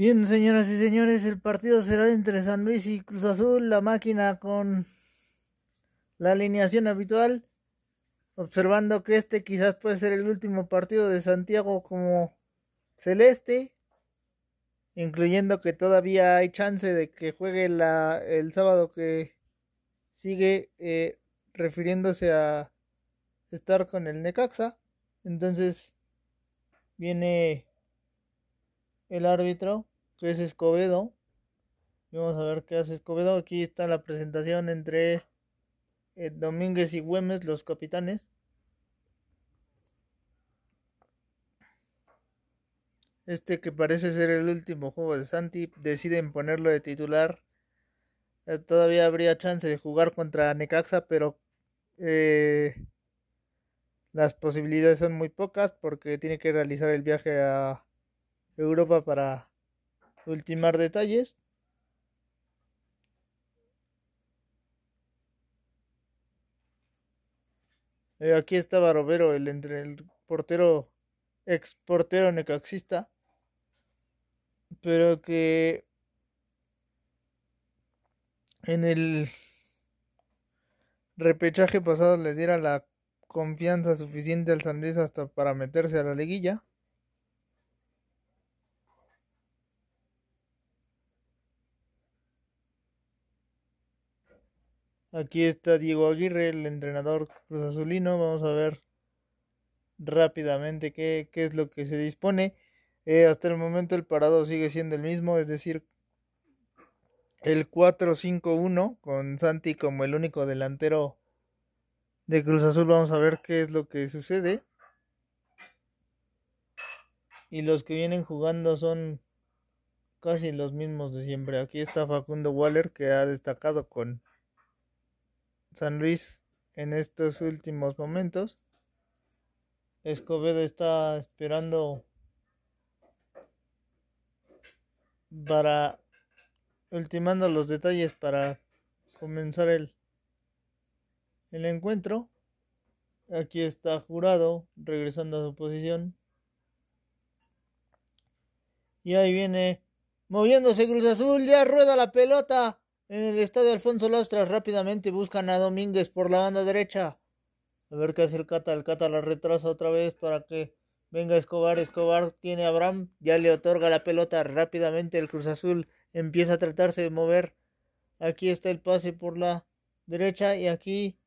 Bien, señoras y señores, el partido será entre San Luis y Cruz Azul, la máquina con la alineación habitual, observando que este quizás puede ser el último partido de Santiago como celeste, incluyendo que todavía hay chance de que juegue el sábado que sigue eh, refiriéndose a estar con el Necaxa. Entonces viene el árbitro, que es Escobedo. vamos a ver qué hace Escobedo. Aquí está la presentación entre eh, Domínguez y Güemes, los capitanes. Este que parece ser el último juego de Santi, deciden ponerlo de titular. Eh, todavía habría chance de jugar contra Necaxa, pero eh, las posibilidades son muy pocas porque tiene que realizar el viaje a Europa para ultimar detalles. Eh, aquí estaba Robero, el, el portero, ex portero necaxista, pero que en el repechaje pasado le diera la confianza suficiente al San hasta para meterse a la liguilla. Aquí está Diego Aguirre, el entrenador Cruz Azulino. Vamos a ver rápidamente qué, qué es lo que se dispone. Eh, hasta el momento el parado sigue siendo el mismo, es decir, el 4-5-1 con Santi como el único delantero de Cruz Azul. Vamos a ver qué es lo que sucede. Y los que vienen jugando son casi los mismos de siempre. Aquí está Facundo Waller que ha destacado con San Luis en estos últimos momentos. Escobedo está esperando para ultimando los detalles para comenzar el el encuentro. Aquí está Jurado regresando a su posición. Y ahí viene moviéndose Cruz Azul, ya rueda la pelota. En el estadio Alfonso Lastras rápidamente buscan a Domínguez por la banda derecha. A ver qué hace el Cata. El Cata la retrasa otra vez para que venga Escobar. Escobar tiene a Abraham. Ya le otorga la pelota rápidamente. El Cruz Azul empieza a tratarse de mover. Aquí está el pase por la derecha y aquí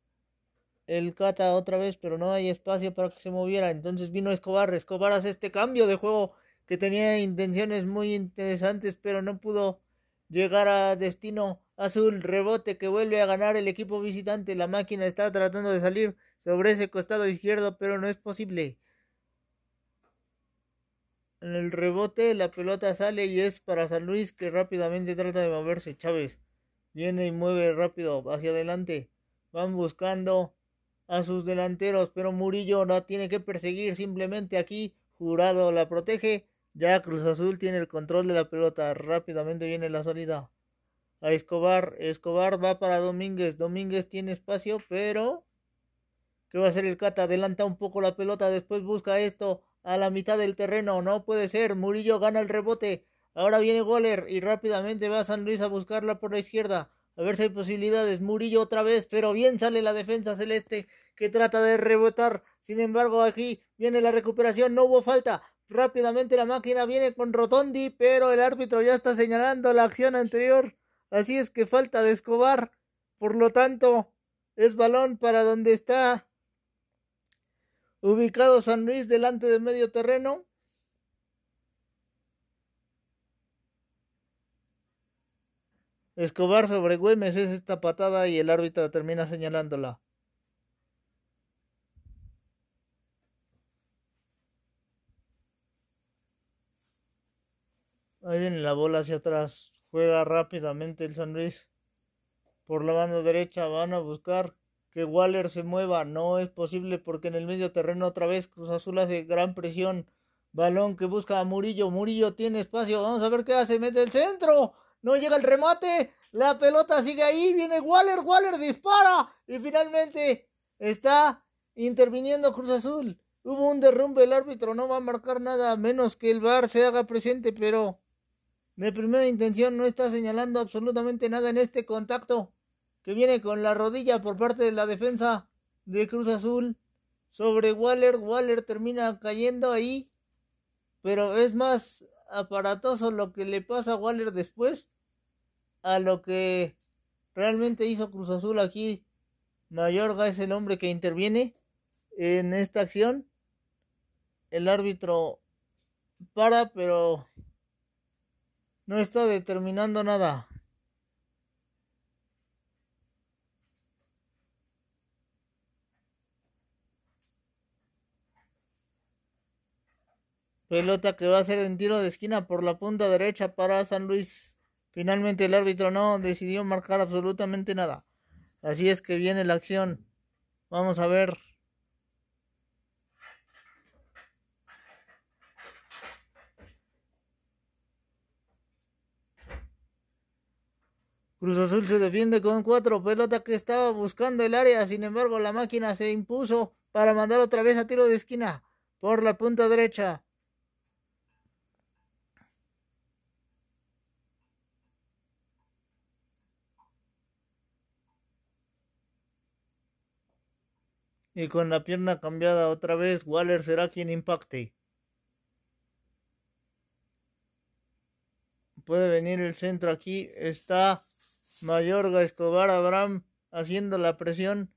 el Cata otra vez, pero no hay espacio para que se moviera. Entonces vino Escobar. Escobar hace este cambio de juego que tenía intenciones muy interesantes, pero no pudo llegar a destino azul. Rebote que vuelve a ganar el equipo visitante. La máquina está tratando de salir sobre ese costado izquierdo, pero no es posible. En el rebote la pelota sale y es para San Luis que rápidamente trata de moverse. Chávez viene y mueve rápido hacia adelante. Van buscando a sus delanteros, pero Murillo no tiene que perseguir. Simplemente aquí Jurado la protege ya Cruz Azul tiene el control de la pelota. Rápidamente viene la salida. A Escobar. Escobar va para Domínguez. Domínguez tiene espacio, pero... ¿Qué va a hacer el Cata? Adelanta un poco la pelota. Después busca esto a la mitad del terreno. No puede ser. Murillo gana el rebote. Ahora viene Goller y rápidamente va a San Luis a buscarla por la izquierda. A ver si hay posibilidades. Murillo otra vez, pero bien sale la defensa celeste que trata de rebotar. Sin embargo, aquí viene la recuperación. No hubo falta. Rápidamente la máquina viene con Rotondi, pero el árbitro ya está señalando la acción anterior. Así es que falta de Escobar. Por lo tanto, es balón para donde está ubicado San Luis delante del medio terreno. Escobar sobre Güemes es esta patada y el árbitro termina señalándola. Ahí viene la bola hacia atrás. Juega rápidamente el San Luis. Por la banda derecha van a buscar que Waller se mueva. No es posible porque en el medio terreno otra vez Cruz Azul hace gran presión. Balón que busca a Murillo. Murillo tiene espacio. Vamos a ver qué hace. Mete el centro. No llega el remate. La pelota sigue ahí. Viene Waller. Waller dispara. Y finalmente está interviniendo Cruz Azul. Hubo un derrumbe. El árbitro no va a marcar nada menos que el VAR se haga presente. Pero de primera intención no está señalando absolutamente nada en este contacto que viene con la rodilla por parte de la defensa de Cruz Azul sobre Waller. Waller termina cayendo ahí, pero es más aparatoso lo que le pasa a Waller después a lo que realmente hizo Cruz Azul aquí. Mayorga es el hombre que interviene en esta acción. El árbitro para, pero no está determinando nada. Pelota que va a ser en tiro de esquina por la punta derecha para San Luis. Finalmente el árbitro no decidió marcar absolutamente nada. Así es que viene la acción. Vamos a ver. Cruz Azul se defiende con cuatro. Pelota que estaba buscando el área. Sin embargo, la máquina se impuso para mandar otra vez a tiro de esquina por la punta derecha. Y con la pierna cambiada otra vez, Waller será quien impacte. Puede venir el centro aquí. Está Mayorga, Escobar, Abraham haciendo la presión.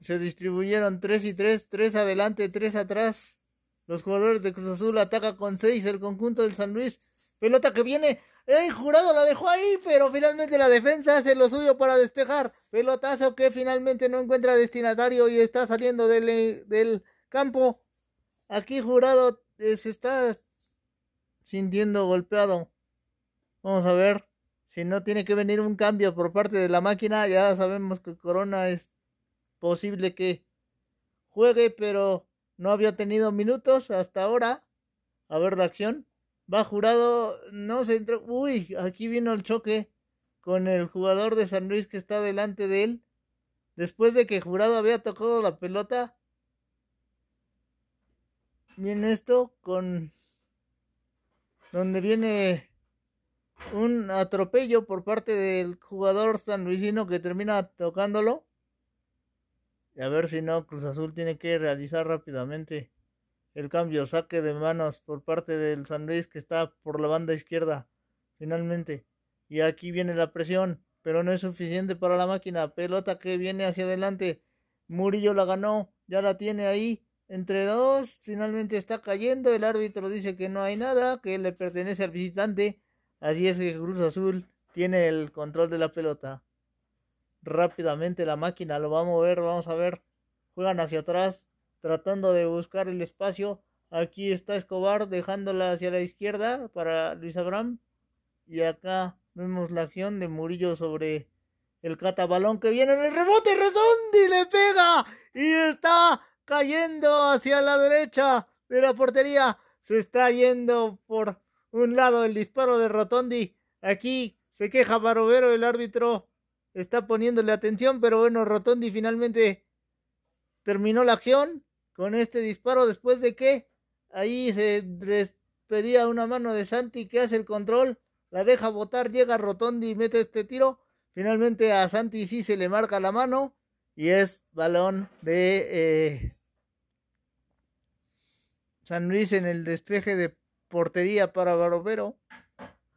Se distribuyeron 3 y 3, 3 adelante, 3 atrás. Los jugadores de Cruz Azul ataca con 6 el conjunto del San Luis. Pelota que viene. El jurado la dejó ahí, pero finalmente la defensa hace lo suyo para despejar. Pelotazo que finalmente no encuentra destinatario y está saliendo del, del campo. Aquí jurado eh, se está sintiendo golpeado. Vamos a ver. Si no tiene que venir un cambio por parte de la máquina, ya sabemos que Corona es posible que juegue, pero no había tenido minutos hasta ahora. A ver la acción. Va jurado, no se entró. Uy, aquí vino el choque con el jugador de San Luis que está delante de él. Después de que jurado había tocado la pelota. Viene esto con donde viene un atropello por parte del jugador sanluisino que termina tocándolo. Y a ver si no, Cruz Azul tiene que realizar rápidamente el cambio, saque de manos por parte del San Luis que está por la banda izquierda, finalmente. Y aquí viene la presión, pero no es suficiente para la máquina. Pelota que viene hacia adelante. Murillo la ganó, ya la tiene ahí. Entre dos, finalmente está cayendo. El árbitro dice que no hay nada, que le pertenece al visitante. Así es que Cruz Azul tiene el control de la pelota. Rápidamente la máquina lo va a mover, vamos a ver. Juegan hacia atrás, tratando de buscar el espacio. Aquí está Escobar dejándola hacia la izquierda para Luis Abraham. Y acá vemos la acción de Murillo sobre el catabalón que viene en el rebote. y le pega y está cayendo hacia la derecha de la portería. Se está yendo por un lado el disparo de Rotondi. Aquí se queja Barovero, el árbitro está poniéndole atención, pero bueno, Rotondi finalmente terminó la acción con este disparo después de que ahí se despedía una mano de Santi que hace el control, la deja botar, llega Rotondi y mete este tiro. Finalmente a Santi sí se le marca la mano y es balón de eh, San Luis en el despeje de portería para Barovero.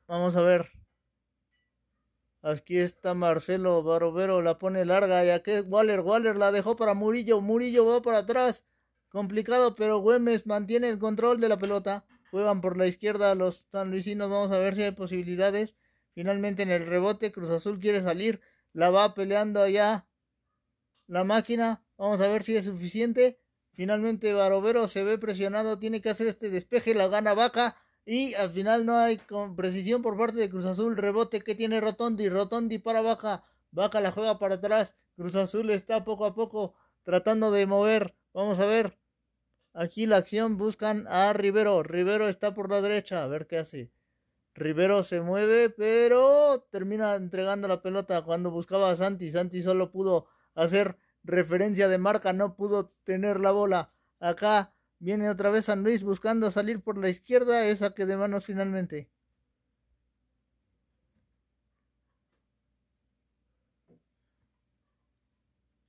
Vamos a ver. Aquí está Marcelo Barovero, la pone larga. Ya que Waller, Waller la dejó para Murillo. Murillo va para atrás. Complicado, pero Güemes mantiene el control de la pelota. Juegan por la izquierda los sanluisinos. Vamos a ver si hay posibilidades. Finalmente en el rebote, Cruz Azul quiere salir. La va peleando allá la máquina. Vamos a ver si es suficiente. Finalmente Barovero se ve presionado, tiene que hacer este despeje, la gana Vaca y al final no hay con precisión por parte de Cruz Azul, rebote que tiene Rotondi, Rotondi para Vaca, Vaca la juega para atrás, Cruz Azul está poco a poco tratando de mover, vamos a ver, aquí la acción buscan a Rivero, Rivero está por la derecha, a ver qué hace. Rivero se mueve, pero termina entregando la pelota cuando buscaba a Santi. Santi solo pudo hacer referencia de marca, no pudo tener la bola. Acá viene otra vez San Luis buscando salir por la izquierda, esa que de manos finalmente.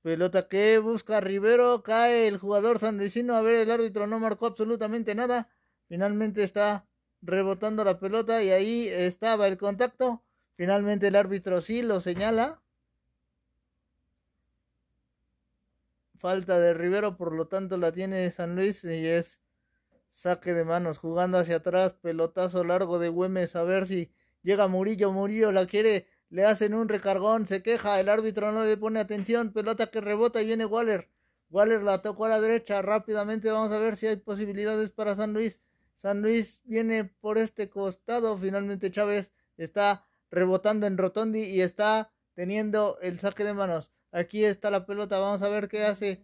Pelota que busca Rivero, cae el jugador sanluisino, a ver el árbitro no marcó absolutamente nada. Finalmente está rebotando la pelota y ahí estaba el contacto. Finalmente el árbitro sí lo señala. Falta de Rivero, por lo tanto la tiene San Luis y es saque de manos, jugando hacia atrás, pelotazo largo de Güemes, a ver si llega Murillo, Murillo la quiere, le hacen un recargón, se queja, el árbitro no le pone atención, pelota que rebota y viene Waller. Waller la tocó a la derecha, rápidamente vamos a ver si hay posibilidades para San Luis. San Luis viene por este costado, finalmente Chávez está rebotando en Rotondi y está teniendo el saque de manos. Aquí está la pelota, vamos a ver qué hace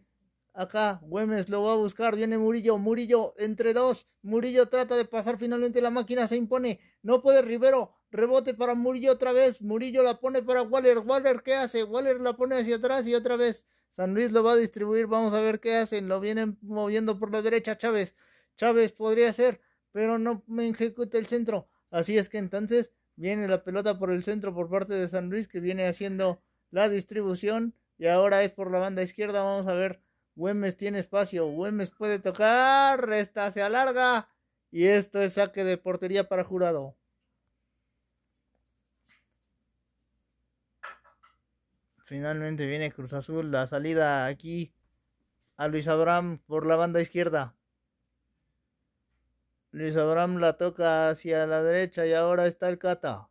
Acá Güemes lo va a buscar. Viene Murillo. Murillo entre dos. Murillo trata de pasar. Finalmente la máquina se impone. No puede Rivero. Rebote para Murillo otra vez. Murillo la pone para Waller. Waller, ¿qué hace? Waller la pone hacia atrás y otra vez. San Luis lo va a distribuir. Vamos a ver qué hacen. Lo vienen moviendo por la derecha Chávez. Chávez podría ser, pero no me ejecuta el centro. Así es que entonces viene la pelota por el centro por parte de San Luis que viene haciendo la distribución. Y ahora es por la banda izquierda. Vamos a ver Güemes tiene espacio. Güemes puede tocar. Resta se alarga. Y esto es saque de portería para jurado. Finalmente viene Cruz Azul. La salida aquí a Luis Abraham por la banda izquierda. Luis Abraham la toca hacia la derecha y ahora está el Cata.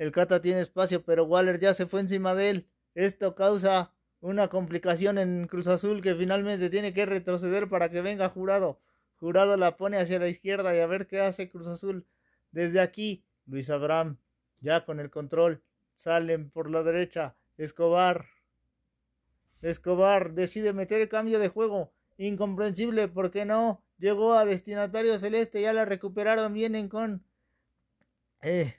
El Cata tiene espacio, pero Waller ya se fue encima de él. Esto causa una complicación en Cruz Azul que finalmente tiene que retroceder para que venga Jurado. Jurado la pone hacia la izquierda y a ver qué hace Cruz Azul. Desde aquí, Luis Abraham, ya con el control, salen por la derecha. Escobar. Escobar decide meter el cambio de juego. Incomprensible, porque no? Llegó a destinatario celeste, ya la recuperaron, vienen con eh,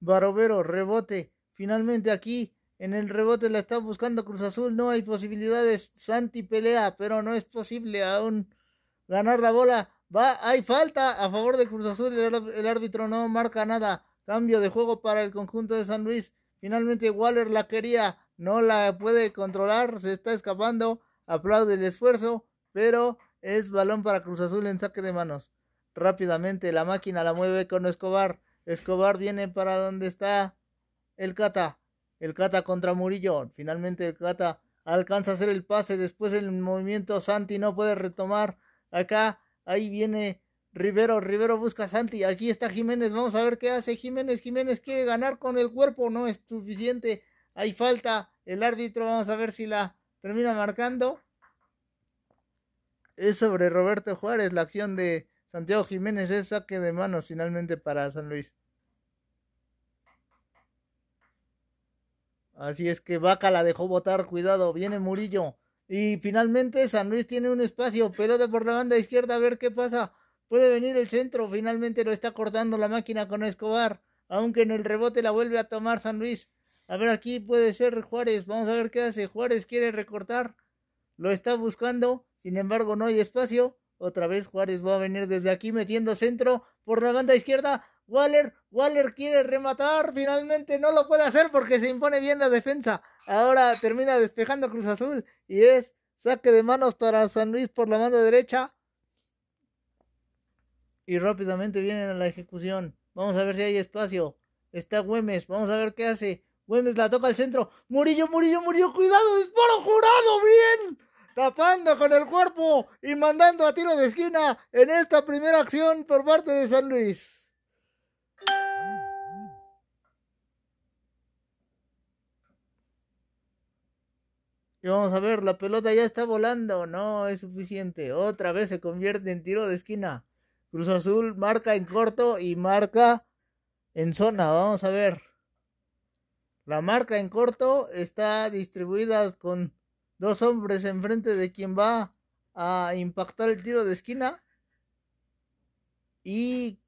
Barovero, rebote. Finalmente aquí en el rebote la está buscando Cruz Azul. No hay posibilidades. Santi pelea, pero no es posible aún ganar la bola. Va, hay falta a favor de Cruz Azul. El, árbitro no marca nada. Cambio de juego para el conjunto de San Luis. Finalmente Waller la quería. No la puede controlar. Se está escapando. Aplaude el esfuerzo. Pero es balón para Cruz Azul en saque de manos. Rápidamente la máquina la mueve con Escobar. Escobar viene para donde está el Cata. El Cata contra Murillo. Finalmente el Cata alcanza a hacer el pase. Después el movimiento Santi no puede retomar. Acá, ahí viene Rivero. Rivero busca Santi. Aquí está Jiménez. Vamos a ver qué hace Jiménez. Jiménez quiere ganar con el cuerpo. No es suficiente. Hay falta. El árbitro, vamos a ver si la termina marcando. Es sobre Roberto Juárez. La acción de Santiago Jiménez es saque de manos finalmente para San Luis. Así es que Vaca la dejó botar, cuidado, viene Murillo. Y finalmente San Luis tiene un espacio, pelota por la banda izquierda, a ver qué pasa. Puede venir el centro, finalmente lo está cortando la máquina con Escobar, aunque en el rebote la vuelve a tomar San Luis. A ver, aquí puede ser Juárez, vamos a ver qué hace. Juárez quiere recortar, lo está buscando, sin embargo no hay espacio. Otra vez Juárez va a venir desde aquí metiendo centro por la banda izquierda. Waller, Waller quiere rematar, finalmente no lo puede hacer porque se impone bien la defensa. Ahora termina despejando Cruz Azul y es saque de manos para San Luis por la mano derecha. Y rápidamente vienen a la ejecución. Vamos a ver si hay espacio. Está Güemes, vamos a ver qué hace. Güemes la toca al centro. Murillo, Murillo, Murillo, cuidado, disparo jurado, bien. Tapando con el cuerpo y mandando a tiro de esquina en esta primera acción por parte de San Luis. Y vamos a ver, la pelota ya está volando. No es suficiente. Otra vez se convierte en tiro de esquina. Cruz Azul marca en corto y marca en zona. Vamos a ver. La marca en corto está distribuida con dos hombres enfrente de quien va a impactar el tiro de esquina. Y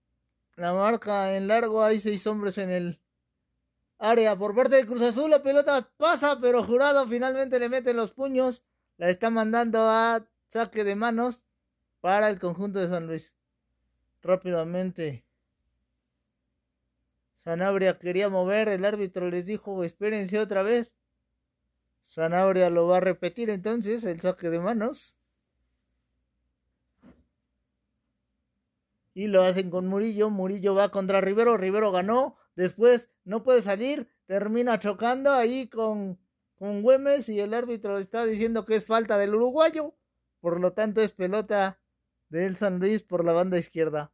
la marca en largo hay seis hombres en el área por parte de Cruz Azul. La pelota pasa, pero Jurado finalmente le mete los puños. La está mandando a saque de manos para el conjunto de San Luis. Rápidamente. Sanabria quería mover, el árbitro les dijo espérense otra vez. Zanabria lo va a repetir entonces el saque de manos. Y lo hacen con Murillo. Murillo va contra Rivero. Rivero ganó. Después no puede salir. Termina chocando ahí con, con Güemes. Y el árbitro está diciendo que es falta del uruguayo. Por lo tanto es pelota del San Luis por la banda izquierda.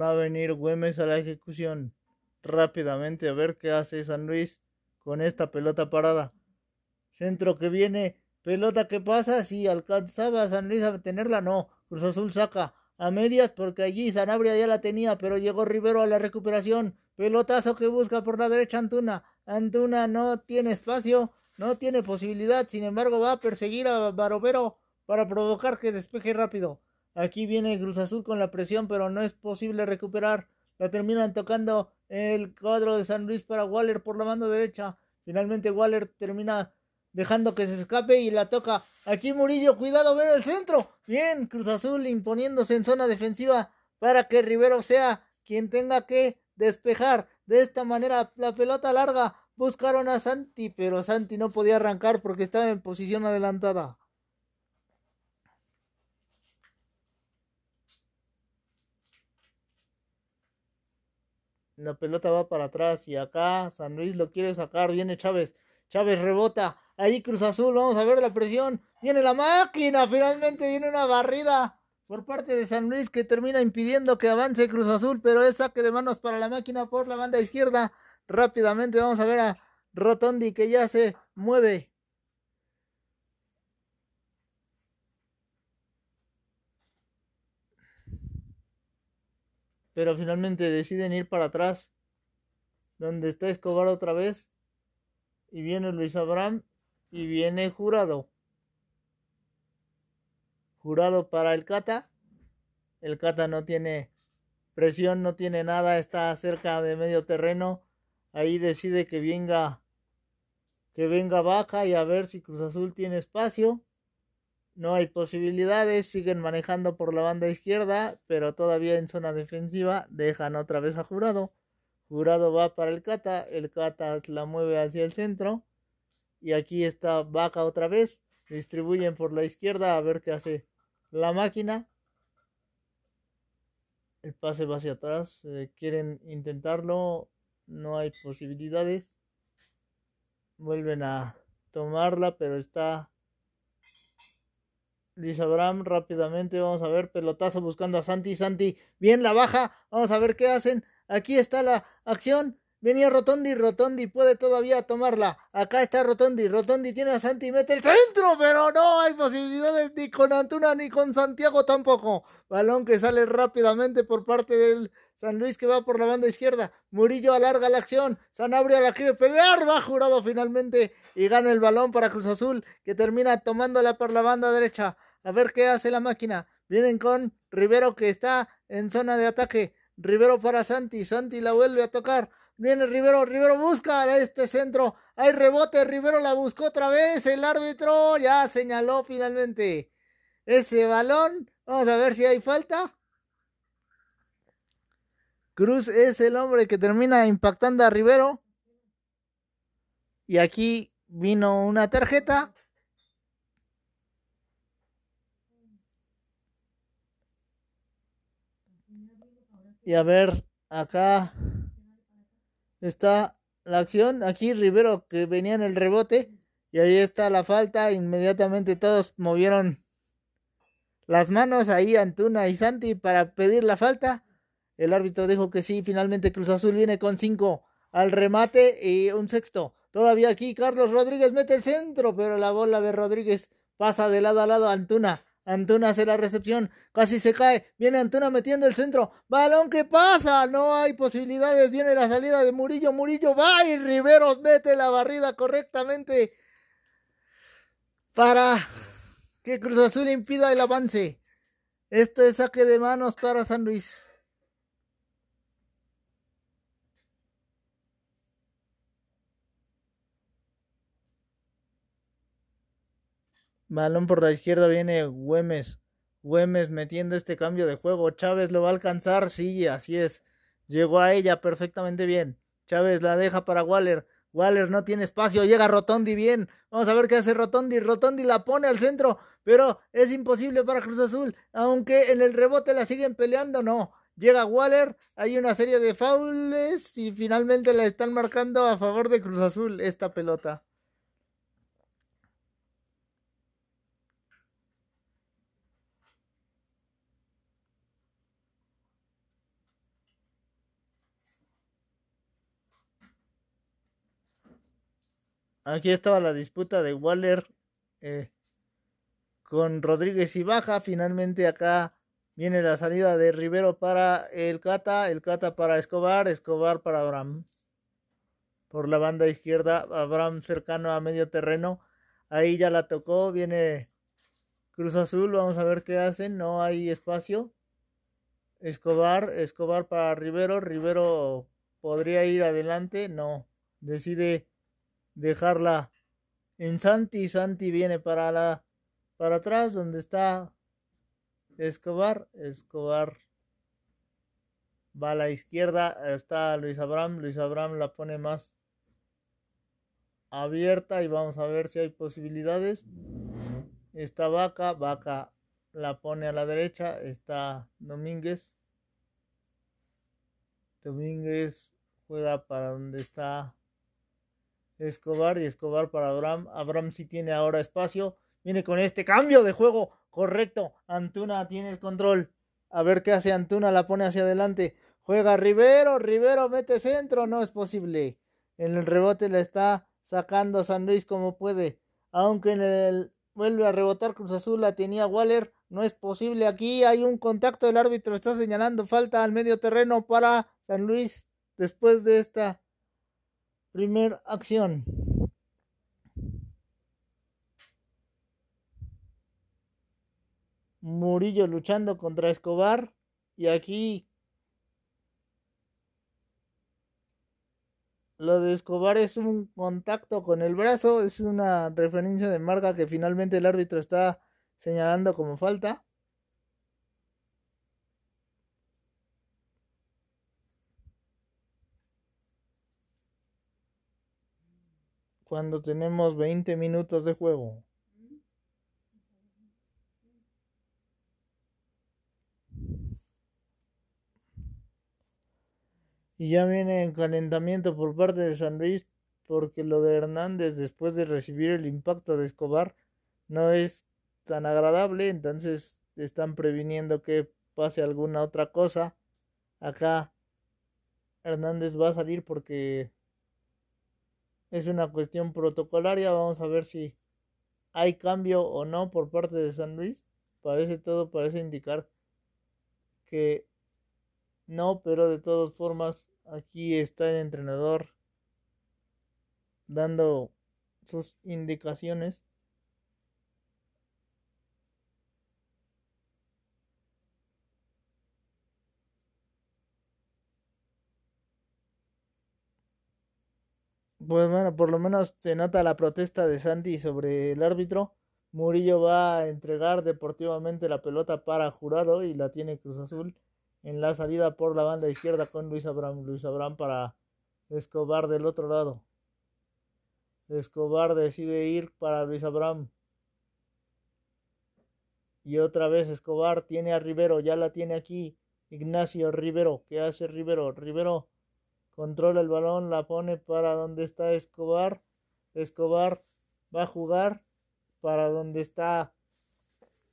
Va a venir Güemes a la ejecución rápidamente a ver qué hace San Luis con esta pelota parada. Centro que viene, pelota que pasa, si alcanzaba San Luis a tenerla, no. Cruz Azul saca a medias porque allí Sanabria ya la tenía, pero llegó Rivero a la recuperación. Pelotazo que busca por la derecha Antuna. Antuna no tiene espacio, no tiene posibilidad, sin embargo va a perseguir a Barovero para provocar que despeje rápido. Aquí viene Cruz Azul con la presión, pero no es posible recuperar. La terminan tocando el cuadro de San Luis para Waller por la mano derecha. Finalmente Waller termina dejando que se escape y la toca. Aquí Murillo, cuidado, ven el centro. Bien, Cruz Azul imponiéndose en zona defensiva para que Rivero sea quien tenga que despejar. De esta manera la pelota larga. Buscaron a Santi, pero Santi no podía arrancar porque estaba en posición adelantada. La pelota va para atrás y acá San Luis lo quiere sacar. Viene Chávez. Chávez rebota. Ahí Cruz Azul. Vamos a ver la presión. Viene la máquina. Finalmente viene una barrida por parte de San Luis que termina impidiendo que avance Cruz Azul. Pero es saque de manos para la máquina por la banda izquierda. Rápidamente vamos a ver a Rotondi que ya se mueve. Pero finalmente deciden ir para atrás, donde está Escobar otra vez, y viene Luis Abraham, y viene Jurado. Jurado para el Cata. El Cata no tiene presión, no tiene nada, está cerca de medio terreno. Ahí decide que venga que venga Baja y a ver si Cruz Azul tiene espacio. No hay posibilidades, siguen manejando por la banda izquierda, pero todavía en zona defensiva dejan otra vez a Jurado. Jurado va para el Cata, el Cata la mueve hacia el centro y aquí está Vaca otra vez. Distribuyen por la izquierda a ver qué hace la máquina. El pase va hacia atrás, eh, quieren intentarlo, no hay posibilidades. Vuelven a tomarla, pero está Luis Abraham rápidamente, vamos a ver, pelotazo buscando a Santi, Santi, bien la baja, vamos a ver qué hacen, aquí está la acción, venía Rotondi, Rotondi puede todavía tomarla, acá está Rotondi, Rotondi tiene a Santi, mete el centro, pero no hay posibilidades ni con Antuna ni con Santiago tampoco, balón que sale rápidamente por parte del San Luis que va por la banda izquierda, Murillo alarga la acción, Sanabria la quiere pelear, va jurado finalmente y gana el balón para Cruz Azul que termina tomándola por la banda derecha. A ver qué hace la máquina. Vienen con Rivero que está en zona de ataque. Rivero para Santi. Santi la vuelve a tocar. Viene Rivero. Rivero busca a este centro. Hay rebote. Rivero la buscó otra vez. El árbitro ya señaló finalmente ese balón. Vamos a ver si hay falta. Cruz es el hombre que termina impactando a Rivero. Y aquí vino una tarjeta Y a ver, acá está la acción. Aquí Rivero que venía en el rebote. Y ahí está la falta. Inmediatamente todos movieron las manos. Ahí Antuna y Santi para pedir la falta. El árbitro dijo que sí. Finalmente Cruz Azul viene con cinco al remate y un sexto. Todavía aquí Carlos Rodríguez mete el centro, pero la bola de Rodríguez pasa de lado a lado a Antuna. Antuna hace la recepción, casi se cae, viene Antuna metiendo el centro, balón que pasa, no hay posibilidades, viene la salida de Murillo, Murillo va y Riveros mete la barrida correctamente para que Cruz Azul impida el avance. Esto es saque de manos para San Luis. Balón por la izquierda viene Güemes. Güemes metiendo este cambio de juego. Chávez lo va a alcanzar. Sí, así es. Llegó a ella perfectamente bien. Chávez la deja para Waller. Waller no tiene espacio. Llega Rotondi bien. Vamos a ver qué hace Rotondi. Rotondi la pone al centro. Pero es imposible para Cruz Azul. Aunque en el rebote la siguen peleando. No. Llega Waller. Hay una serie de faules. Y finalmente la están marcando a favor de Cruz Azul esta pelota. Aquí estaba la disputa de Waller eh, con Rodríguez y Baja. Finalmente acá viene la salida de Rivero para el Cata, el Cata para Escobar, Escobar para Abraham. Por la banda izquierda, Abraham cercano a medio terreno. Ahí ya la tocó, viene Cruz Azul, vamos a ver qué hacen, no hay espacio. Escobar, Escobar para Rivero, Rivero podría ir adelante, no, decide dejarla en Santi. Santi viene para la para atrás donde está Escobar. Escobar va a la izquierda. Está Luis Abraham. Luis Abraham la pone más abierta y vamos a ver si hay posibilidades. Está Vaca. Vaca la pone a la derecha. Está Domínguez. Domínguez juega para donde está Escobar y Escobar para Abraham. Abraham sí tiene ahora espacio. Viene con este cambio de juego. Correcto. Antuna tiene el control. A ver qué hace Antuna. La pone hacia adelante. Juega Rivero. Rivero mete centro. No es posible. En el rebote la está sacando San Luis como puede. Aunque en el vuelve a rebotar Cruz Azul. La tenía Waller. No es posible. Aquí hay un contacto. El árbitro está señalando falta al medio terreno para San Luis. Después de esta Primer acción. Murillo luchando contra Escobar. Y aquí lo de Escobar es un contacto con el brazo. Es una referencia de marca que finalmente el árbitro está señalando como falta. Cuando tenemos 20 minutos de juego. Y ya viene en calentamiento por parte de San Luis porque lo de Hernández después de recibir el impacto de Escobar no es tan agradable, entonces están previniendo que pase alguna otra cosa. Acá Hernández va a salir porque es una cuestión protocolaria. Vamos a ver si hay cambio o no por parte de San Luis. Parece todo, parece indicar que no, pero de todas formas aquí está el entrenador dando sus indicaciones. Pues bueno, por lo menos se nota la protesta de Santi sobre el árbitro. Murillo va a entregar deportivamente la pelota para Jurado y la tiene Cruz Azul en la salida por la banda izquierda con Luis Abraham. Luis Abraham para Escobar del otro lado. Escobar decide ir para Luis Abraham. Y otra vez Escobar tiene a Rivero, ya la tiene aquí. Ignacio Rivero, ¿qué hace Rivero? Rivero controla el balón, la pone para donde está Escobar. Escobar va a jugar para donde está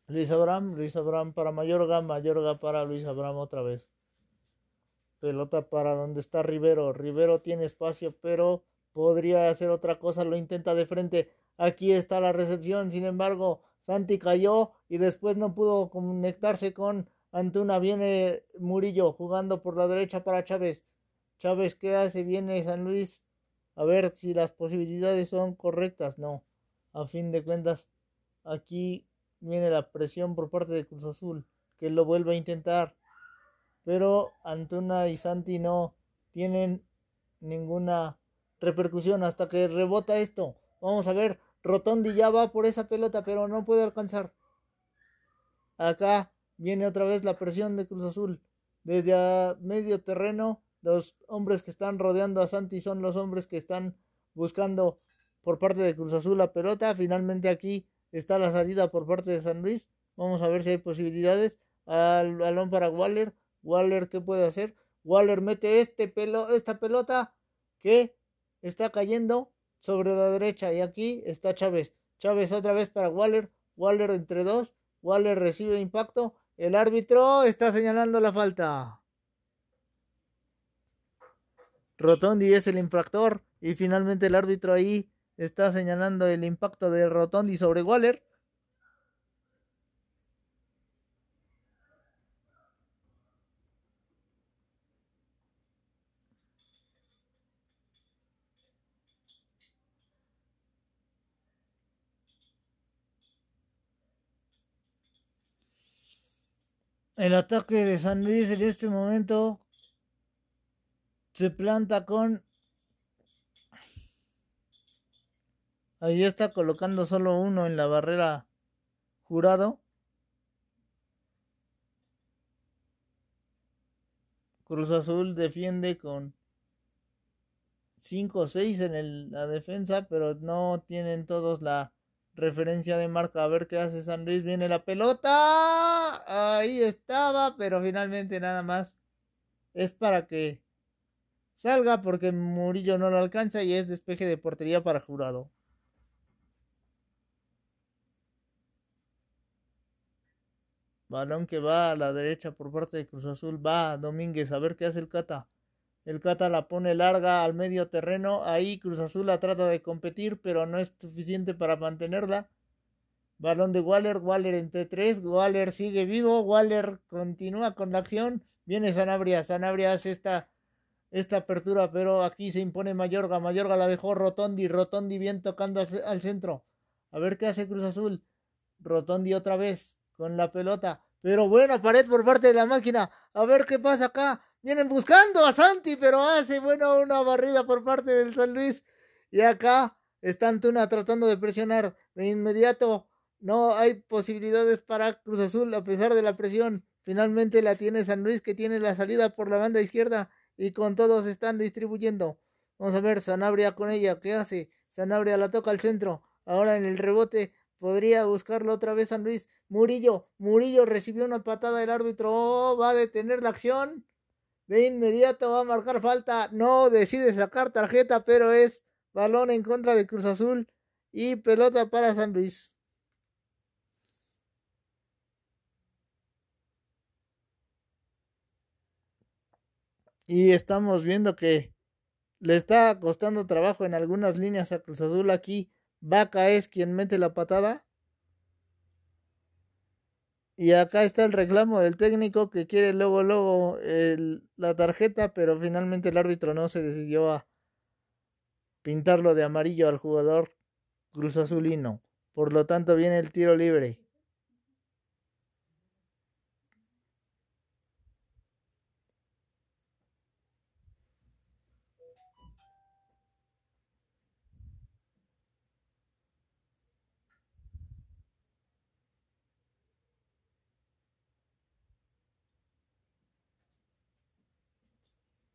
Luis Abraham. Luis Abraham para Mayorga. Mayorga para Luis Abraham otra vez. Pelota para donde está Rivero. Rivero tiene espacio, pero podría hacer otra cosa. Lo intenta de frente. Aquí está la recepción. Sin embargo, Santi cayó y después no pudo conectarse con Antuna. Viene Murillo jugando por la derecha para Chávez. Chávez, ¿qué hace? Viene San Luis a ver si las posibilidades son correctas. No, a fin de cuentas, aquí viene la presión por parte de Cruz Azul, que lo vuelve a intentar. Pero Antuna y Santi no tienen ninguna repercusión hasta que rebota esto. Vamos a ver, Rotondi ya va por esa pelota, pero no puede alcanzar. Acá viene otra vez la presión de Cruz Azul. Desde a medio terreno, los hombres que están rodeando a Santi son los hombres que están buscando por parte de Cruz Azul la pelota. Finalmente aquí está la salida por parte de San Luis. Vamos a ver si hay posibilidades. Al balón para Waller. Waller, ¿qué puede hacer? Waller mete este pelo, esta pelota que está cayendo sobre la derecha. Y aquí está Chávez. Chávez otra vez para Waller. Waller entre dos. Waller recibe impacto. El árbitro está señalando la falta. Rotondi es el infractor. Y finalmente el árbitro ahí está señalando el impacto de Rotondi sobre Waller. El ataque de San Luis en este momento se planta con Ahí está colocando solo uno en la barrera jurado. Cruz Azul defiende con 5 o 6 en la defensa, pero no tienen todos la referencia de marca. A ver qué hace San Luis. Viene la pelota. Ahí estaba, pero finalmente nada más es para que salga porque Murillo no lo alcanza y es despeje de portería para jurado. Balón que va a la derecha por parte de Cruz Azul. Va Domínguez a ver qué hace el Cata. El Cata la pone larga al medio terreno. Ahí Cruz Azul la trata de competir, pero no es suficiente para mantenerla. Balón de Waller. Waller entre tres. Waller sigue vivo. Waller continúa con la acción. Viene Sanabria. Sanabria hace esta, esta apertura, pero aquí se impone Mayorga. Mayorga la dejó Rotondi. Rotondi bien tocando al centro. A ver qué hace Cruz Azul. Rotondi otra vez con la pelota. Pero buena pared por parte de la máquina. A ver qué pasa acá. Vienen buscando a Santi, pero hace bueno una barrida por parte del San Luis. Y acá está Antuna tratando de presionar de inmediato. No hay posibilidades para Cruz Azul a pesar de la presión. Finalmente la tiene San Luis que tiene la salida por la banda izquierda y con todos están distribuyendo. Vamos a ver, Sanabria con ella. ¿Qué hace? Sanabria la toca al centro. Ahora en el rebote Podría buscarlo otra vez San Luis. Murillo. Murillo recibió una patada del árbitro. Oh, va a detener la acción. De inmediato va a marcar falta. No decide sacar tarjeta, pero es balón en contra de Cruz Azul y pelota para San Luis. Y estamos viendo que le está costando trabajo en algunas líneas a Cruz Azul aquí. Vaca es quien mete la patada. Y acá está el reclamo del técnico que quiere luego, luego la tarjeta, pero finalmente el árbitro no se decidió a pintarlo de amarillo al jugador Cruz Azulino. Por lo tanto viene el tiro libre.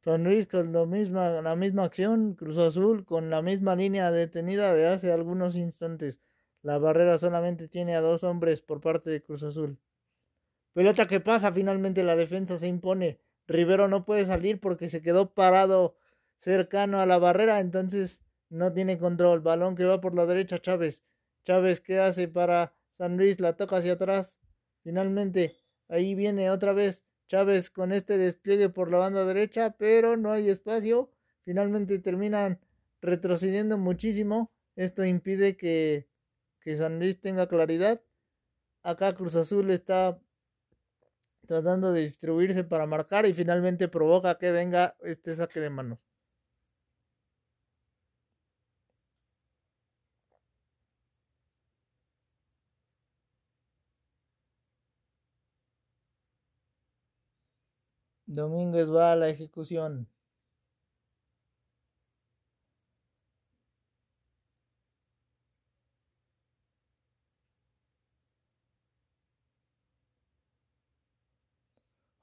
San Luis con la misma acción, Cruz Azul con la misma línea detenida de hace algunos instantes. La barrera solamente tiene a dos hombres por parte de Cruz Azul. Pelota que pasa, finalmente la defensa se impone. Rivero no puede salir porque se quedó parado cercano a la barrera, entonces no tiene control. Balón que va por la derecha, Chávez. Chávez, ¿qué hace para San Luis? La toca hacia atrás. Finalmente, ahí viene otra vez Chávez con este despliegue por la banda derecha, pero no hay espacio. Finalmente terminan retrocediendo muchísimo. Esto impide que, que San Luis tenga claridad. Acá Cruz Azul está tratando de distribuirse para marcar y finalmente provoca que venga este saque de manos. Domínguez va a la ejecución.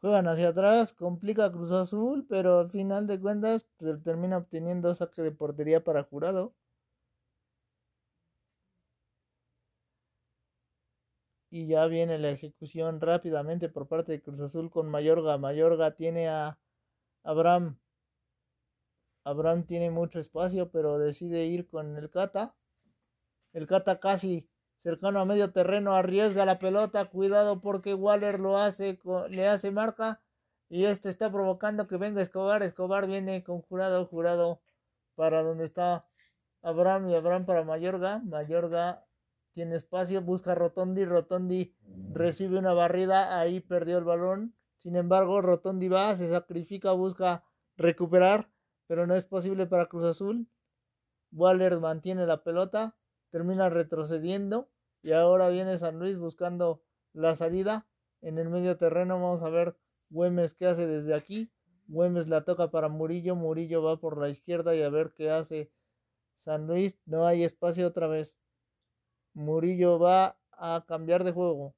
Juegan hacia atrás, complica Cruz Azul, pero al final de cuentas pues, termina obteniendo saque de portería para Jurado. Y ya viene la ejecución rápidamente por parte de Cruz Azul con Mayorga. Mayorga tiene a Abraham. Abraham tiene mucho espacio, pero decide ir con el Cata. El Cata casi cercano a medio terreno arriesga la pelota. Cuidado porque Waller lo hace, le hace marca. Y esto está provocando que venga Escobar. Escobar viene con jurado, jurado para donde está Abraham y Abraham para Mayorga. Mayorga tiene espacio, busca Rotondi. Rotondi recibe una barrida. Ahí perdió el balón. Sin embargo, Rotondi va, se sacrifica, busca recuperar, pero no es posible para Cruz Azul. Waller mantiene la pelota, termina retrocediendo y ahora viene San Luis buscando la salida en el medio terreno. Vamos a ver Güemes qué hace desde aquí. Güemes la toca para Murillo, Murillo va por la izquierda y a ver qué hace San Luis. No hay espacio otra vez. Murillo va a cambiar de juego.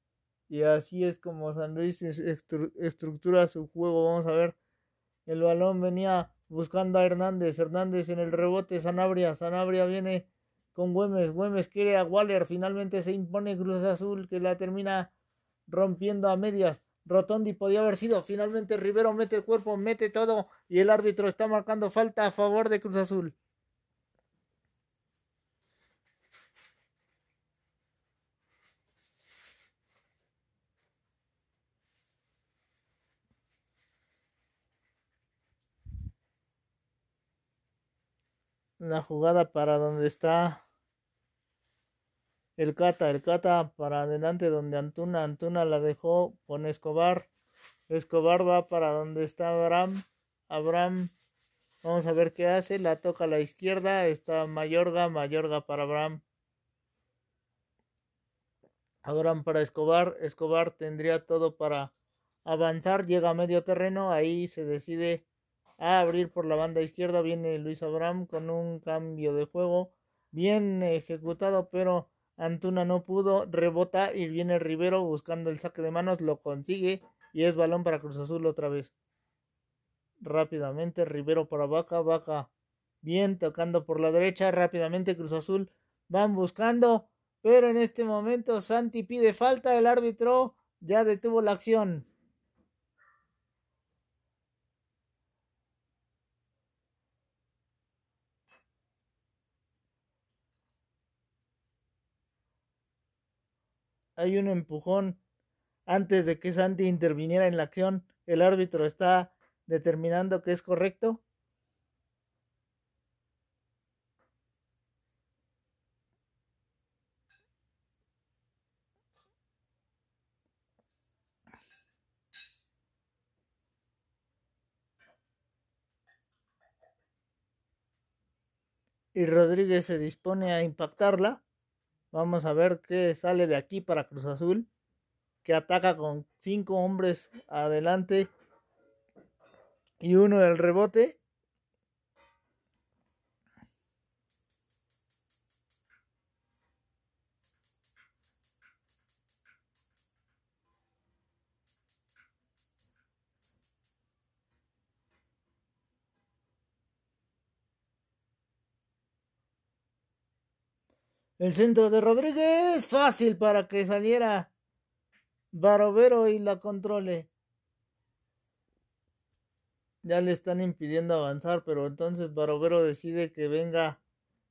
Y así es como San Luis estructura su juego. Vamos a ver. El balón venía buscando a Hernández. Hernández en el rebote. Sanabria. Sanabria viene con Güemes. Güemes quiere a Waller. Finalmente se impone Cruz Azul que la termina rompiendo a medias. Rotondi podía haber sido. Finalmente Rivero mete el cuerpo, mete todo. Y el árbitro está marcando falta a favor de Cruz Azul. La jugada para donde está el Cata, el Cata para adelante donde Antuna, Antuna la dejó con Escobar, Escobar va para donde está Abraham, Abraham, vamos a ver qué hace, la toca a la izquierda, está Mayorga, Mayorga para Abraham, Abraham para Escobar, Escobar tendría todo para avanzar, llega a medio terreno, ahí se decide a abrir por la banda izquierda. Viene Luis Abraham con un cambio de juego bien ejecutado, pero Antuna no pudo. Rebota y viene Rivero buscando el saque de manos. Lo consigue y es balón para Cruz Azul otra vez. Rápidamente Rivero para Vaca. Vaca bien tocando por la derecha. Rápidamente Cruz Azul van buscando. Pero en este momento Santi pide falta. El árbitro ya detuvo la acción. Hay un empujón antes de que Santi interviniera en la acción. El árbitro está determinando que es correcto. Y Rodríguez se dispone a impactarla. Vamos a ver qué sale de aquí para Cruz Azul, que ataca con cinco hombres adelante y uno del rebote. El centro de Rodríguez, fácil para que saliera Barovero y la controle. Ya le están impidiendo avanzar, pero entonces Barovero decide que venga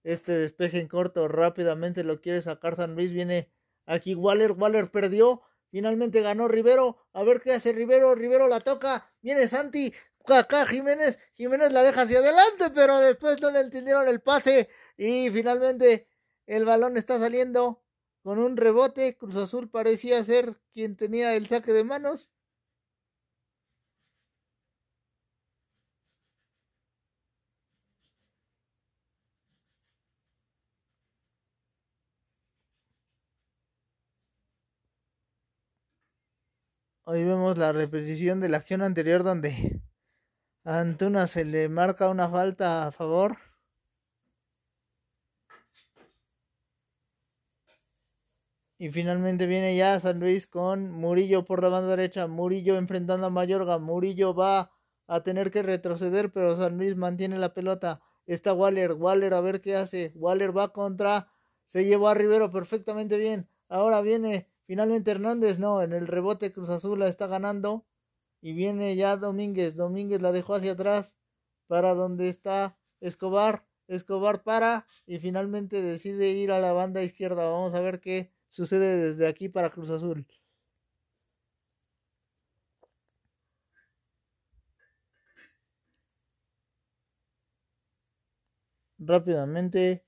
este despeje en corto. Rápidamente lo quiere sacar San Luis. Viene aquí Waller. Waller perdió. Finalmente ganó Rivero. A ver qué hace Rivero. Rivero la toca. Viene Santi. Acá Jiménez. Jiménez la deja hacia adelante, pero después no le entendieron el pase. Y finalmente el balón está saliendo con un rebote. Cruz Azul parecía ser quien tenía el saque de manos. Hoy vemos la repetición de la acción anterior donde a Antuna se le marca una falta a favor. Y finalmente viene ya San Luis con Murillo por la banda derecha. Murillo enfrentando a Mayorga. Murillo va a tener que retroceder, pero San Luis mantiene la pelota. Está Waller. Waller a ver qué hace. Waller va contra. Se llevó a Rivero perfectamente bien. Ahora viene finalmente Hernández. No, en el rebote Cruz Azul la está ganando. Y viene ya Domínguez. Domínguez la dejó hacia atrás. Para donde está Escobar. Escobar para. Y finalmente decide ir a la banda izquierda. Vamos a ver qué sucede desde aquí para Cruz Azul. Rápidamente.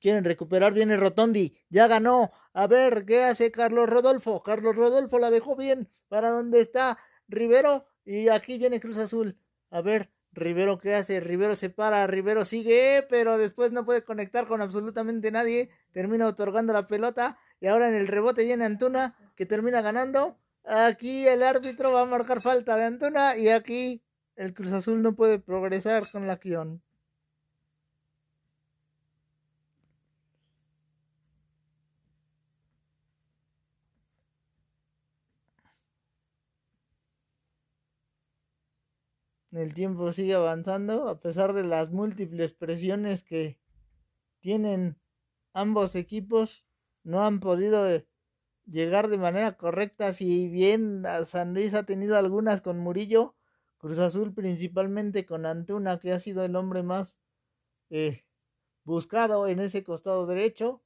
Quieren recuperar. Viene Rotondi. Ya ganó. A ver qué hace Carlos Rodolfo. Carlos Rodolfo la dejó bien. Para donde está Rivero. Y aquí viene Cruz Azul. A ver. Rivero, ¿qué hace? Rivero se para, Rivero sigue, pero después no puede conectar con absolutamente nadie. Termina otorgando la pelota y ahora en el rebote viene Antuna, que termina ganando. Aquí el árbitro va a marcar falta de Antuna. Y aquí el Cruz Azul no puede progresar con la acción. El tiempo sigue avanzando a pesar de las múltiples presiones que tienen ambos equipos no han podido eh, llegar de manera correcta. Si bien San Luis ha tenido algunas con Murillo, Cruz Azul principalmente con Antuna, que ha sido el hombre más eh, buscado en ese costado derecho.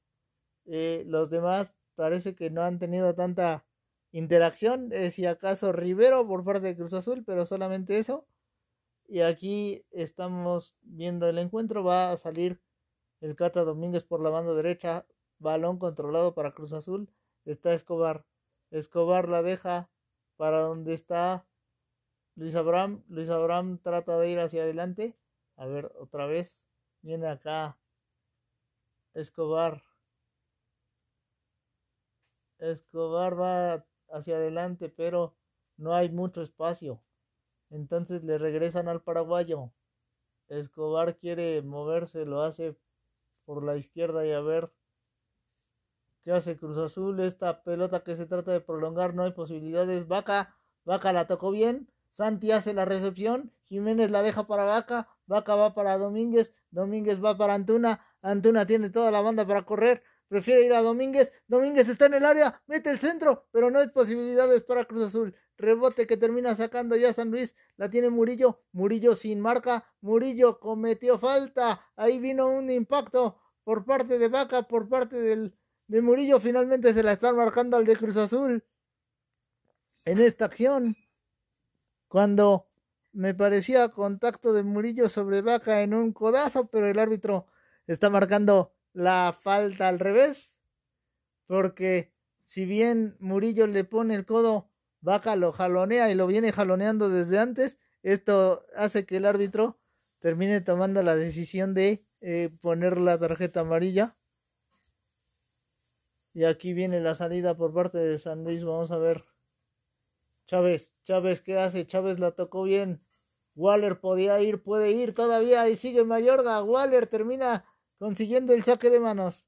Eh, los demás parece que no han tenido tanta interacción. si acaso Rivero por parte de Cruz Azul, pero solamente eso. Y aquí estamos viendo el encuentro. Va a salir el Cata Domínguez por la banda derecha. Balón controlado para Cruz Azul. Está Escobar. Escobar la deja para donde está Luis Abraham. Luis Abraham trata de ir hacia adelante. A ver, otra vez. Viene acá. Escobar. Escobar va hacia adelante, pero no hay mucho espacio. Entonces le regresan al paraguayo. Escobar quiere moverse, lo hace por la izquierda y a ver ¿Qué hace Cruz Azul? Esta pelota que se trata de prolongar, no hay posibilidades. Vaca, Vaca la tocó bien. Santi hace la recepción. Jiménez la deja para Vaca. Vaca va para Domínguez. Domínguez va para Antuna. Antuna tiene toda la banda para correr. Prefiere ir a Domínguez. Domínguez está en el área. Mete el centro. Pero no hay posibilidades para Cruz Azul. Rebote que termina sacando ya San Luis. La tiene Murillo. Murillo sin marca. Murillo cometió falta. Ahí vino un impacto por parte de Vaca, por parte del de Murillo finalmente se la están marcando al de Cruz Azul en esta acción. Cuando me parecía contacto de Murillo sobre Vaca en un codazo, pero el árbitro está marcando la falta al revés. Porque si bien Murillo le pone el codo, Vaca lo jalonea y lo viene jaloneando desde antes. Esto hace que el árbitro termine tomando la decisión de eh, poner la tarjeta amarilla y aquí viene la salida por parte de San Luis. Vamos a ver. Chávez, Chávez, ¿qué hace? Chávez la tocó bien. Waller podía ir, puede ir todavía. Y sigue Mayorga. Waller termina consiguiendo el saque de manos.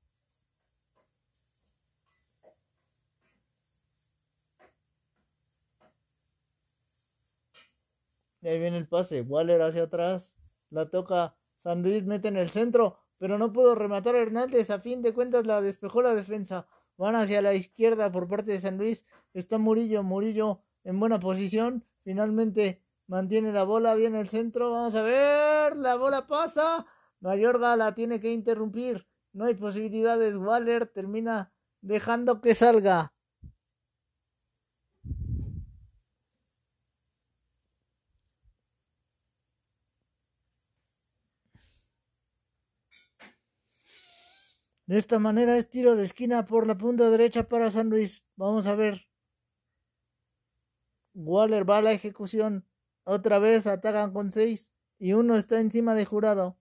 Y ahí viene el pase. Waller hacia atrás. La toca. San Luis mete en el centro. Pero no pudo rematar a Hernández. A fin de cuentas la despejó la defensa. Van hacia la izquierda por parte de San Luis. Está Murillo. Murillo en buena posición. Finalmente mantiene la bola. Viene el centro. Vamos a ver. La bola pasa. Mayorga la tiene que interrumpir. No hay posibilidades. Waller termina dejando que salga. De esta manera es tiro de esquina por la punta derecha para San Luis. Vamos a ver. Waller va a la ejecución. Otra vez atacan con seis y uno está encima de jurado.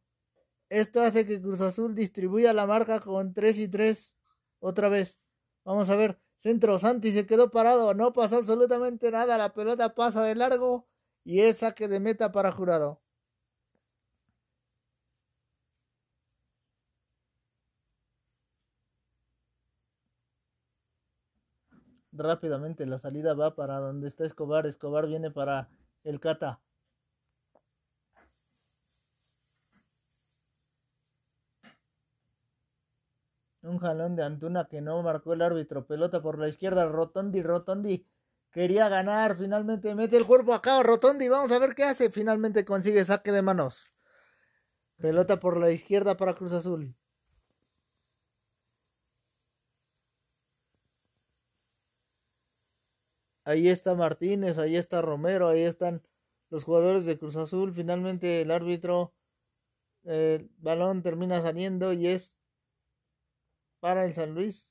Esto hace que Cruz Azul distribuya la marca con 3 y 3. Otra vez. Vamos a ver. Centro Santi se quedó parado. No pasó absolutamente nada. La pelota pasa de largo. Y es saque de meta para jurado. Rápidamente la salida va para donde está Escobar. Escobar viene para el Cata. Un jalón de Antuna que no marcó el árbitro. Pelota por la izquierda. Rotondi, Rotondi. Quería ganar. Finalmente mete el cuerpo acá. Rotondi. Vamos a ver qué hace. Finalmente consigue saque de manos. Pelota por la izquierda para Cruz Azul. Ahí está Martínez, ahí está Romero, ahí están los jugadores de Cruz Azul. Finalmente el árbitro, el balón termina saliendo y es para el San Luis.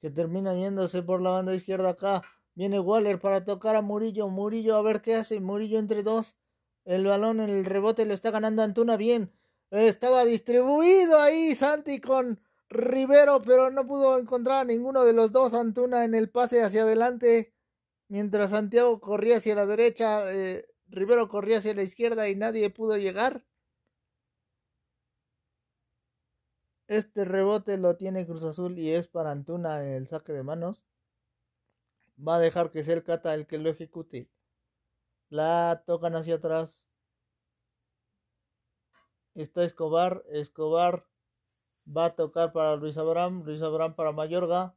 Que termina yéndose por la banda izquierda acá. Viene Waller para tocar a Murillo. Murillo a ver qué hace. Murillo entre dos. El balón el rebote lo está ganando Antuna bien. Estaba distribuido ahí Santi con Rivero, pero no pudo encontrar a ninguno de los dos. Antuna en el pase hacia adelante. Mientras Santiago corría hacia la derecha, eh, Rivero corría hacia la izquierda y nadie pudo llegar. Este rebote lo tiene Cruz Azul y es para Antuna el saque de manos. Va a dejar que sea el Cata el que lo ejecute. La tocan hacia atrás. Está Escobar. Escobar va a tocar para Luis Abraham. Luis Abraham para Mayorga.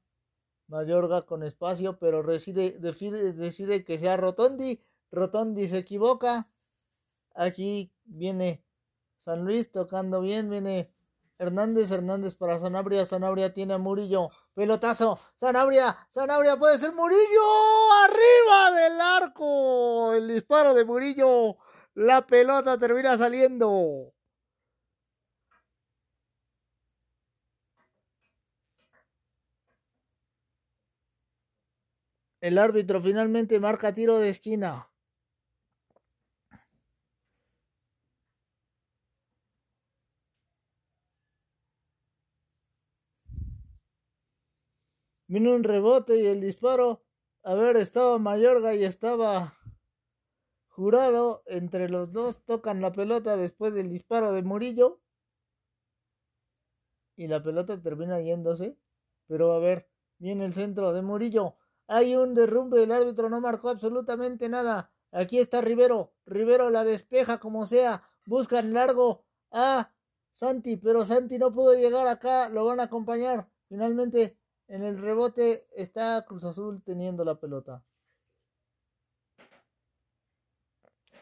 Mayorga con espacio, pero decide, decide, que sea Rotondi. Rotondi se equivoca. Aquí viene San Luis tocando bien. Viene Hernández. Hernández para Sanabria. Sanabria tiene a Murillo. Pelotazo. Sanabria. Sanabria puede ser Murillo. Arriba del arco. El disparo de Murillo. La pelota termina saliendo. El árbitro finalmente marca tiro de esquina. Vino un rebote y el disparo. A ver, estaba Mayorga y estaba Jurado. Entre los dos tocan la pelota después del disparo de Murillo. Y la pelota termina yéndose. Pero a ver, viene el centro de Murillo. Hay un derrumbe, el árbitro no marcó absolutamente nada. Aquí está Rivero. Rivero la despeja como sea. Buscan largo a Santi, pero Santi no pudo llegar acá. Lo van a acompañar. Finalmente, en el rebote está Cruz Azul teniendo la pelota.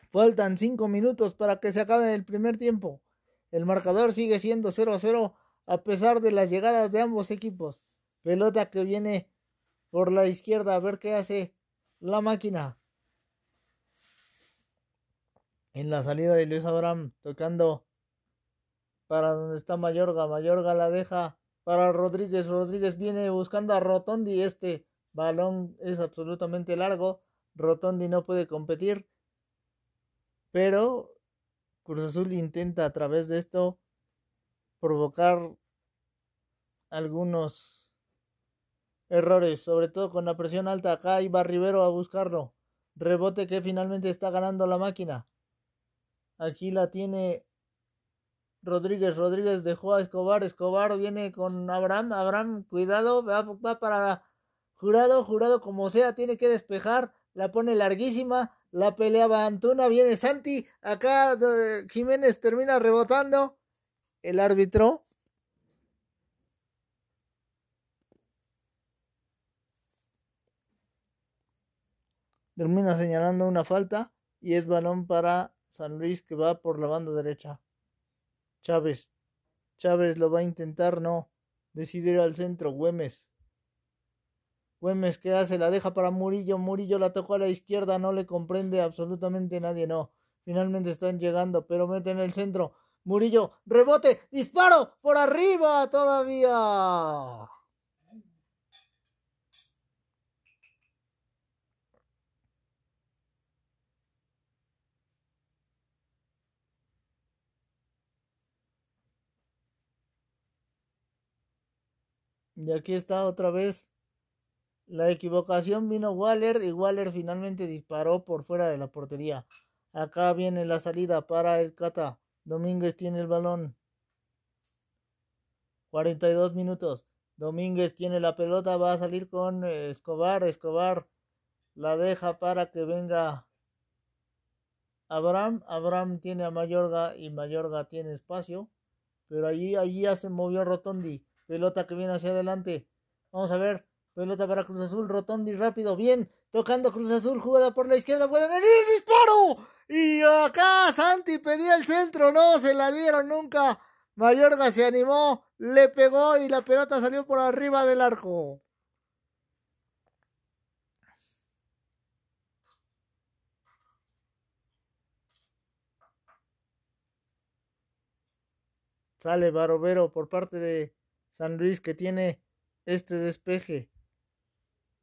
Faltan cinco minutos para que se acabe el primer tiempo. El marcador sigue siendo 0 a 0 a pesar de las llegadas de ambos equipos. Pelota que viene por la izquierda a ver qué hace la máquina. En la salida de Luis Abraham tocando para donde está Mayorga. Mayorga la deja para Rodríguez. Rodríguez viene buscando a Rotondi. Este balón es absolutamente largo. Rotondi no puede competir. Pero Cruz Azul intenta a través de esto provocar algunos errores, sobre todo con la presión alta. Acá iba Rivero a buscarlo. Rebote que finalmente está ganando la máquina. Aquí la tiene Rodríguez. Rodríguez dejó a Escobar. Escobar viene con Abraham. Abraham, cuidado, va, para Jurado. Jurado como sea, tiene que despejar. La pone larguísima. La peleaba Antuna. Viene Santi. Acá eh, Jiménez termina rebotando. El árbitro termina señalando una falta y es balón para San Luis que va por la banda derecha. Chávez. Chávez lo va a intentar, no. Decide ir al centro. Güemes. Güemes, ¿qué hace? La deja para Murillo. Murillo la tocó a la izquierda. No le comprende absolutamente nadie, no. Finalmente están llegando, pero mete en el centro. Murillo, rebote, disparo por arriba todavía. Y aquí está otra vez. La equivocación vino Waller y Waller finalmente disparó por fuera de la portería. Acá viene la salida para el Cata. Domínguez tiene el balón. 42 minutos. Domínguez tiene la pelota, va a salir con Escobar. Escobar la deja para que venga Abraham. Abraham tiene a Mayorga y Mayorga tiene espacio. Pero allí, allí ya se movió Rotondi. Pelota que viene hacia adelante. Vamos a ver. Pelota para Cruz Azul. Rotondi rápido. Bien. Tocando Cruz Azul. Jugada por la izquierda. Puede venir el disparo. Y acá Santi pedía el centro. No se la dieron nunca. Mayorga se animó. Le pegó y la pelota salió por arriba del arco. Sale Barovero por parte de San Luis que tiene este despeje.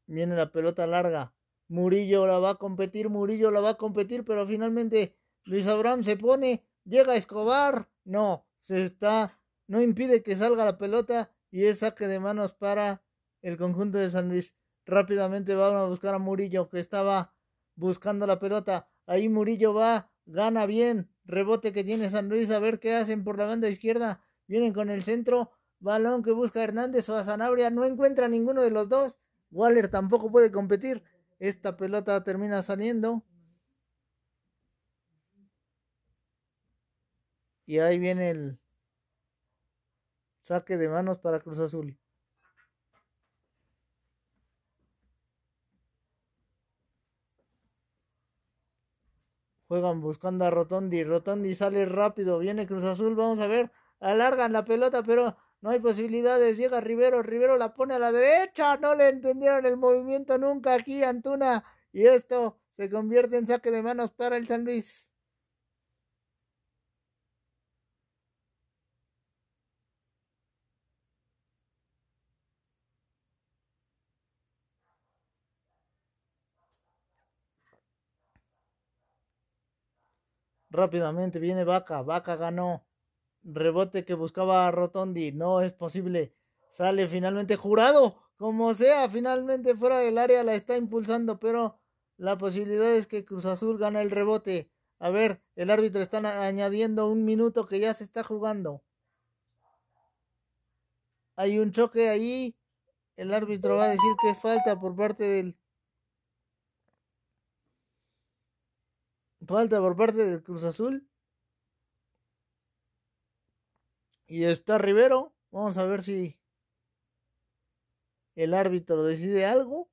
Viene la pelota larga. Murillo la va a competir, Murillo la va a competir, pero finalmente Luis Abraham se pone, llega Escobar, no, se está, no impide que salga la pelota y es saque de manos para el conjunto de San Luis. Rápidamente van a buscar a Murillo que estaba buscando la pelota. Ahí Murillo va, gana bien, rebote que tiene San Luis, a ver qué hacen por la banda izquierda. Vienen con el centro, balón que busca Hernández o a Sanabria, no encuentra ninguno de los dos. Waller tampoco puede competir. Esta pelota termina saliendo. Y ahí viene el saque de manos para Cruz Azul. Juegan buscando a Rotondi. Rotondi sale rápido. Viene Cruz Azul. Vamos a ver. Alargan la pelota, pero no hay posibilidades. Llega Rivero. Rivero la pone a la derecha. No le entendieron el movimiento nunca aquí, Antuna. Y esto se convierte en saque de manos para el San Luis. Rápidamente viene Vaca. Vaca ganó. Rebote que buscaba Rotondi. No es posible. Sale finalmente jurado. Como sea, finalmente fuera del área la está impulsando. Pero la posibilidad es que Cruz Azul gana el rebote. A ver, el árbitro está añadiendo un minuto que ya se está jugando. Hay un choque ahí. El árbitro va a decir que es falta por parte del Falta por parte del Cruz Azul. Y está Rivero. Vamos a ver si el árbitro decide algo.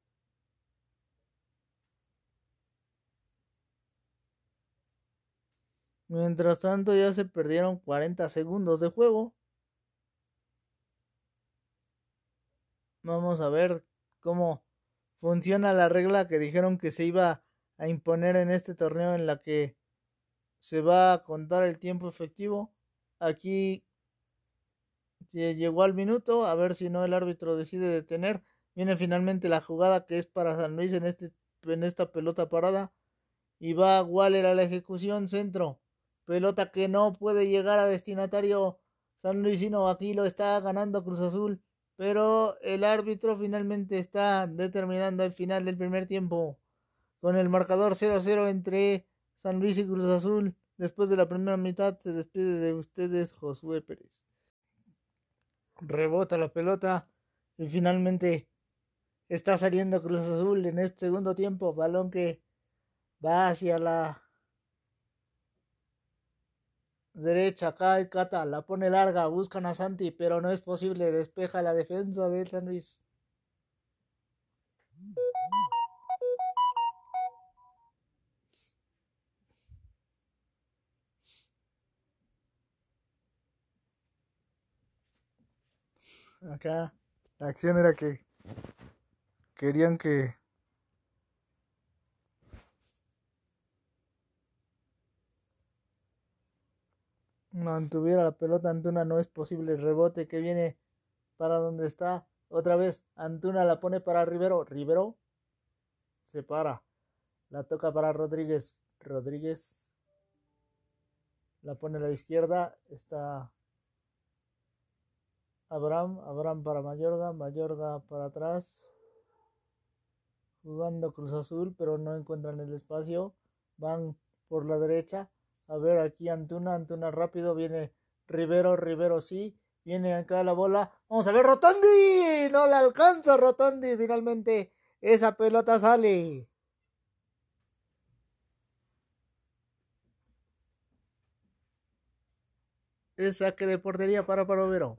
Mientras tanto ya se perdieron 40 segundos de juego. Vamos a ver cómo funciona la regla que dijeron que se iba a imponer en este torneo en la que se va a contar el tiempo efectivo. Aquí llegó al minuto, a ver si no el árbitro decide detener. Viene finalmente la jugada que es para San Luis en, este, en esta pelota parada. Y va Waller a la ejecución centro. Pelota que no puede llegar a destinatario San Luisino. Aquí lo está ganando Cruz Azul. Pero el árbitro finalmente está determinando el final del primer tiempo con el marcador 0-0 entre San Luis y Cruz Azul. Después de la primera mitad se despide de ustedes Josué Pérez. Rebota la pelota y finalmente está saliendo Cruz Azul en este segundo tiempo. Balón que va hacia la derecha. El Cata la pone larga. Buscan a Santi, pero no es posible. Despeja la defensa de San Luis. Acá la acción era que querían que mantuviera la pelota Antuna no es posible. El rebote que viene para donde está otra vez Antuna la pone para Rivero. Rivero se para la toca para Rodríguez. Rodríguez la pone a la izquierda está Abraham, Abraham para Mayorga, Mayorga para atrás, jugando Cruz Azul, pero no encuentran el espacio, van por la derecha, A ver, aquí Antuna, Antuna rápido, viene Rivero, Rivero sí, viene acá la bola. Vamos a ver, Rotondi, no la alcanza Rotondi, finalmente esa pelota sale. Es saque de portería para Parovero.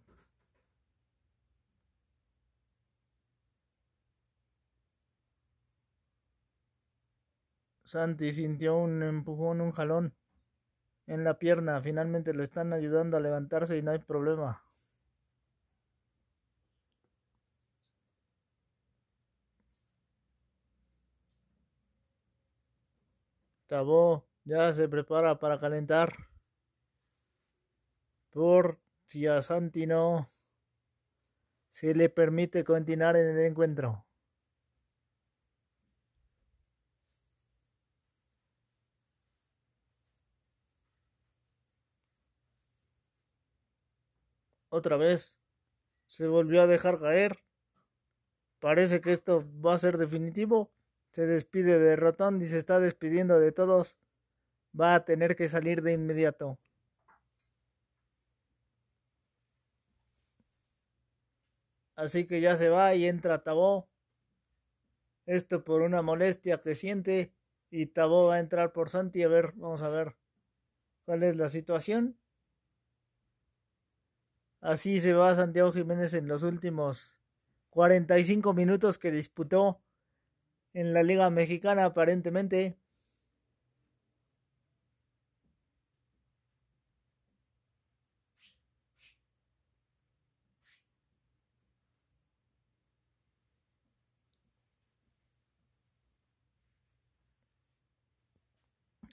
Santi sintió un empujón, un jalón en la pierna. Finalmente lo están ayudando a levantarse y no hay problema. Tabó ya se prepara para calentar. Por si a Santi no se le permite continuar en el encuentro. Otra vez se volvió a dejar caer. Parece que esto va a ser definitivo. Se despide de Rotondi, se está despidiendo de todos. Va a tener que salir de inmediato. Así que ya se va y entra Tabó. Esto por una molestia que siente. Y Tabó va a entrar por Santi. A ver, vamos a ver cuál es la situación. Así se va Santiago Jiménez en los últimos 45 minutos que disputó en la Liga Mexicana aparentemente.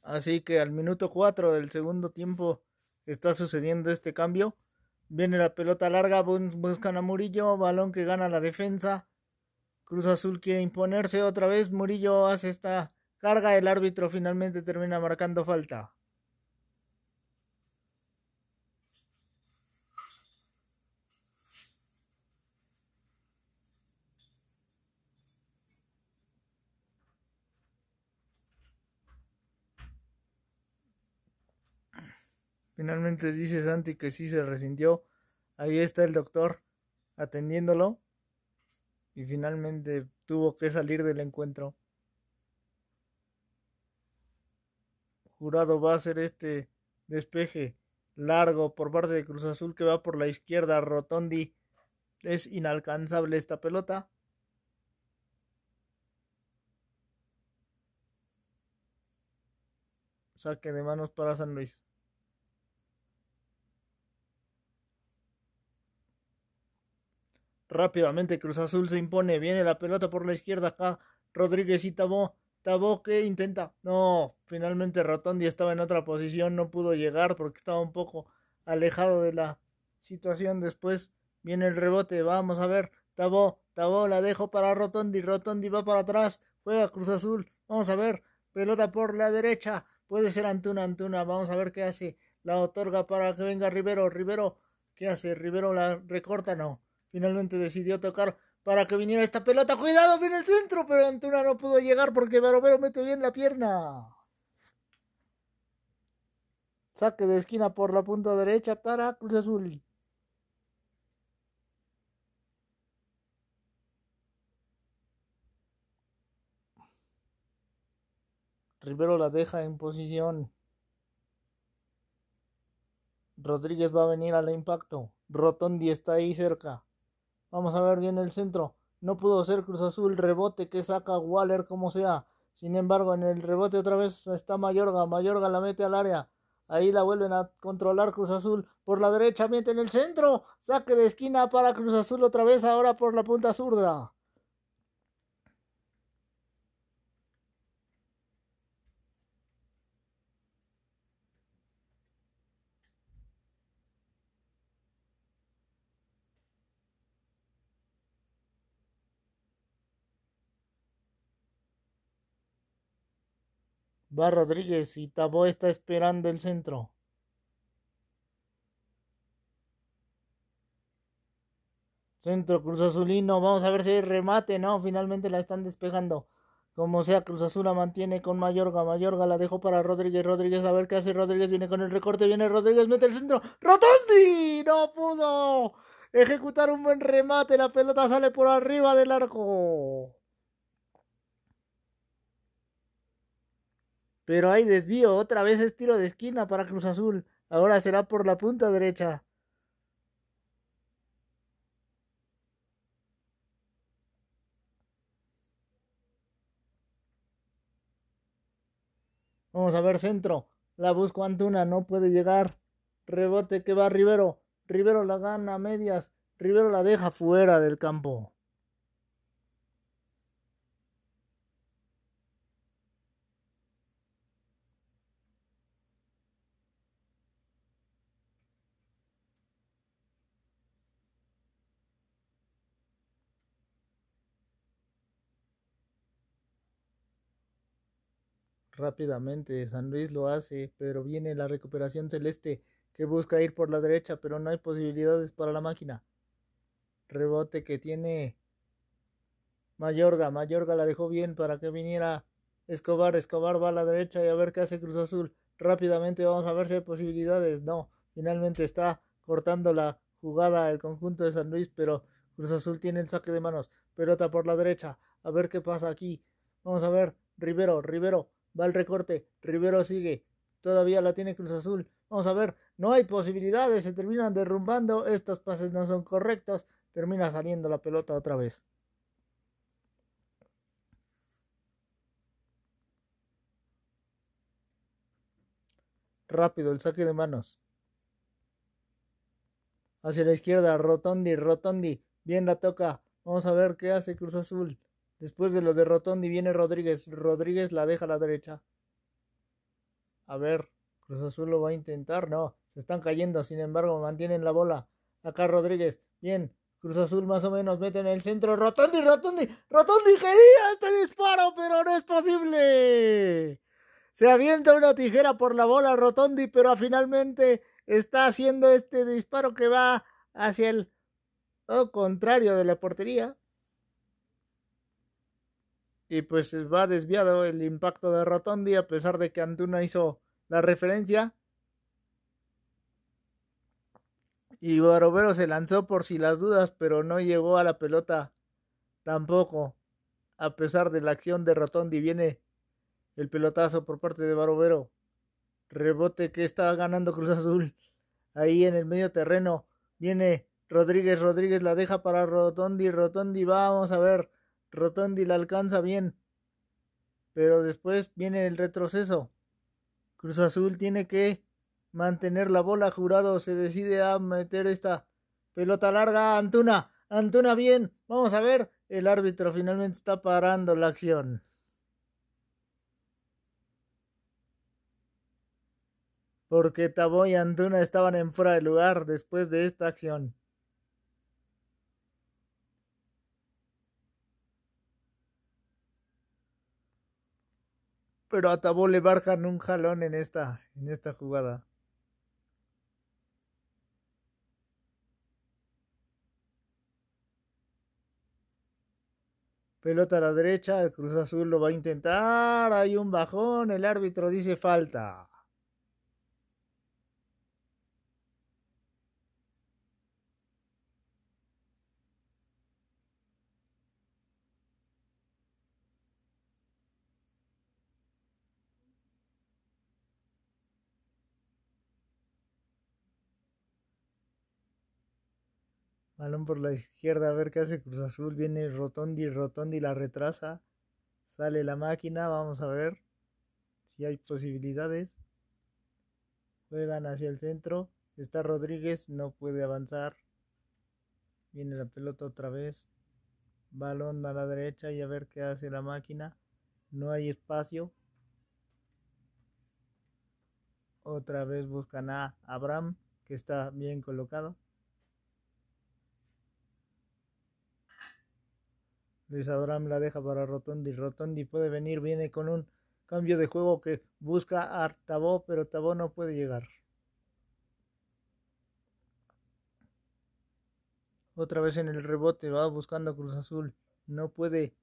Así que al minuto 4 del segundo tiempo está sucediendo este cambio. Viene la pelota larga, buscan a Murillo, balón que gana la defensa. Cruz Azul quiere imponerse otra vez, Murillo hace esta carga, el árbitro finalmente termina marcando falta. Finalmente dice Santi que sí se resintió. Ahí está el doctor atendiéndolo. Y finalmente tuvo que salir del encuentro. Jurado va a hacer este despeje largo por parte de Cruz Azul que va por la izquierda. Rotondi es inalcanzable esta pelota. Saque de manos para San Luis. Rápidamente Cruz Azul se impone. Viene la pelota por la izquierda acá. Rodríguez y Tabó. Tabó que intenta. No, finalmente Rotondi estaba en otra posición. No pudo llegar porque estaba un poco alejado de la situación. Después viene el rebote. Vamos a ver. Tabó. Tabó la dejo para Rotondi. Rotondi va para atrás. Juega Cruz Azul. Vamos a ver. Pelota por la derecha. Puede ser Antuna. Antuna. Vamos a ver qué hace. La otorga para que venga Rivero. Rivero. ¿Qué hace? Rivero la recorta. No. Finalmente decidió tocar para que viniera esta pelota. Cuidado, viene el centro, pero Antuna no pudo llegar porque Barovero mete bien la pierna. Saque de esquina por la punta derecha para Cruz Azul. Rivero la deja en posición. Rodríguez va a venir al impacto. Rotondi está ahí cerca. Vamos a ver bien el centro. No pudo ser Cruz Azul. Rebote que saca Waller como sea. Sin embargo, en el rebote otra vez está Mayorga. Mayorga la mete al área. Ahí la vuelven a controlar Cruz Azul. Por la derecha, mete en el centro. Saque de esquina para Cruz Azul otra vez. Ahora por la punta zurda. Va Rodríguez y Tabó está esperando el centro. Centro Cruz Azulino. Vamos a ver si hay remate. No, finalmente la están despejando. Como sea, Cruz Azul la mantiene con Mayorga. Mayorga la dejó para Rodríguez. Rodríguez, a ver qué hace. Rodríguez viene con el recorte. Viene Rodríguez, mete el centro. ¡Rotondi! ¡No pudo! Ejecutar un buen remate. La pelota sale por arriba del arco. Pero hay desvío. Otra vez es tiro de esquina para Cruz Azul. Ahora será por la punta derecha. Vamos a ver centro. La busco Antuna, no puede llegar. Rebote que va Rivero. Rivero la gana a medias. Rivero la deja fuera del campo. Rápidamente San Luis lo hace, pero viene la recuperación celeste que busca ir por la derecha, pero no hay posibilidades para la máquina. Rebote que tiene Mayorga. Mayorga la dejó bien para que viniera Escobar. Escobar va a la derecha y a ver qué hace Cruz Azul. Rápidamente vamos a ver si hay posibilidades. No, finalmente está cortando la jugada el conjunto de San Luis, pero Cruz Azul tiene el saque de manos. Pelota por la derecha. A ver qué pasa aquí. Vamos a ver. Rivero, Rivero Va el recorte. Rivero sigue. Todavía la tiene Cruz Azul. Vamos a ver. No hay posibilidades. Se terminan derrumbando. Estos pases no son correctos. Termina saliendo la pelota otra vez. Rápido el saque de manos. Hacia la izquierda. Rotondi. Rotondi. Bien la toca. Vamos a ver qué hace Cruz Azul. Después de lo de Rotondi viene Rodríguez. Rodríguez la deja a la derecha. A ver, Cruz Azul lo va a intentar. No, se están cayendo. Sin embargo, mantienen la bola. Acá Rodríguez. Bien. Cruz Azul más o menos mete en el centro. Rotondi, Rotondi, Rotondi quería este disparo, pero no es posible. Se avienta una tijera por la bola Rotondi, pero finalmente está haciendo este disparo que va hacia el contrario de la portería y pues va desviado el impacto de Rotondi a pesar de que Antuna hizo la referencia. Y Barovero se lanzó por si las dudas, pero no llegó a la pelota tampoco. A pesar de la acción de Rotondi, viene el pelotazo por parte de Barovero. Rebote que está ganando Cruz Azul. Ahí en el medio terreno viene Rodríguez. Rodríguez la deja para Rotondi. Rotondi, vamos a ver. Rotondi la alcanza bien. Pero después viene el retroceso. Cruz Azul tiene que mantener la bola. Jurado se decide a meter esta pelota larga. Antuna, Antuna bien. Vamos a ver. El árbitro finalmente está parando la acción. Porque Tabo y Antuna estaban en fuera de lugar después de esta acción. Pero a Tabó le bajan un jalón en esta, en esta jugada. Pelota a la derecha, el Cruz Azul lo va a intentar, hay un bajón, el árbitro dice falta. Balón por la izquierda, a ver qué hace Cruz Azul. Viene Rotondi, Rotondi la retrasa. Sale la máquina, vamos a ver si hay posibilidades. Juegan hacia el centro. Está Rodríguez, no puede avanzar. Viene la pelota otra vez. Balón a la derecha y a ver qué hace la máquina. No hay espacio. Otra vez buscan a Abraham, que está bien colocado. Luis Abraham la deja para Rotondi. Rotondi puede venir, viene con un cambio de juego que busca a Tabó, pero Tabó no puede llegar. Otra vez en el rebote, va buscando Cruz Azul. No puede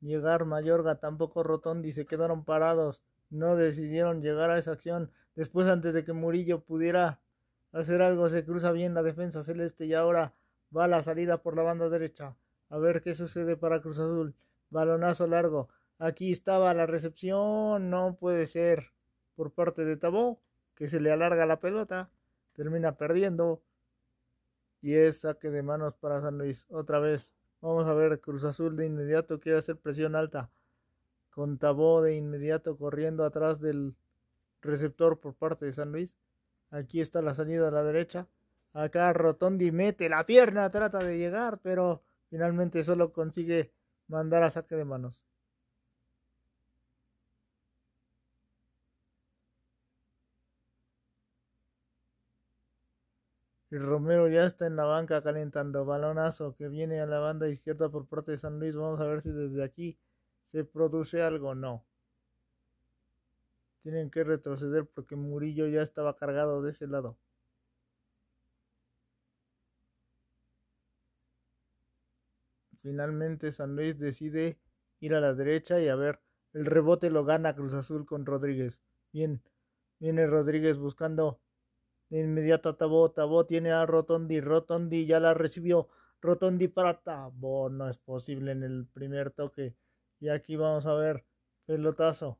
llegar Mayorga, tampoco Rotondi, se quedaron parados, no decidieron llegar a esa acción. Después, antes de que Murillo pudiera hacer algo, se cruza bien la defensa celeste y ahora va a la salida por la banda derecha. A ver qué sucede para Cruz Azul. Balonazo largo. Aquí estaba la recepción, no puede ser por parte de Tabó, que se le alarga la pelota, termina perdiendo y es saque de manos para San Luis. Otra vez, vamos a ver, Cruz Azul de inmediato quiere hacer presión alta, con Tabó de inmediato corriendo atrás del receptor por parte de San Luis. Aquí está la salida a la derecha. Acá Rotondi mete la pierna, trata de llegar, pero finalmente solo consigue mandar a saque de manos. Y Romero ya está en la banca calentando. Balonazo que viene a la banda izquierda por parte de San Luis. Vamos a ver si desde aquí se produce algo. No. Tienen que retroceder porque Murillo ya estaba cargado de ese lado. Finalmente San Luis decide ir a la derecha y a ver, el rebote lo gana Cruz Azul con Rodríguez. Bien, viene Rodríguez buscando de inmediato a Tabó. Tabó tiene a Rotondi. Rotondi ya la recibió. Rotondi para Tabó. No es posible en el primer toque. Y aquí vamos a ver. Pelotazo.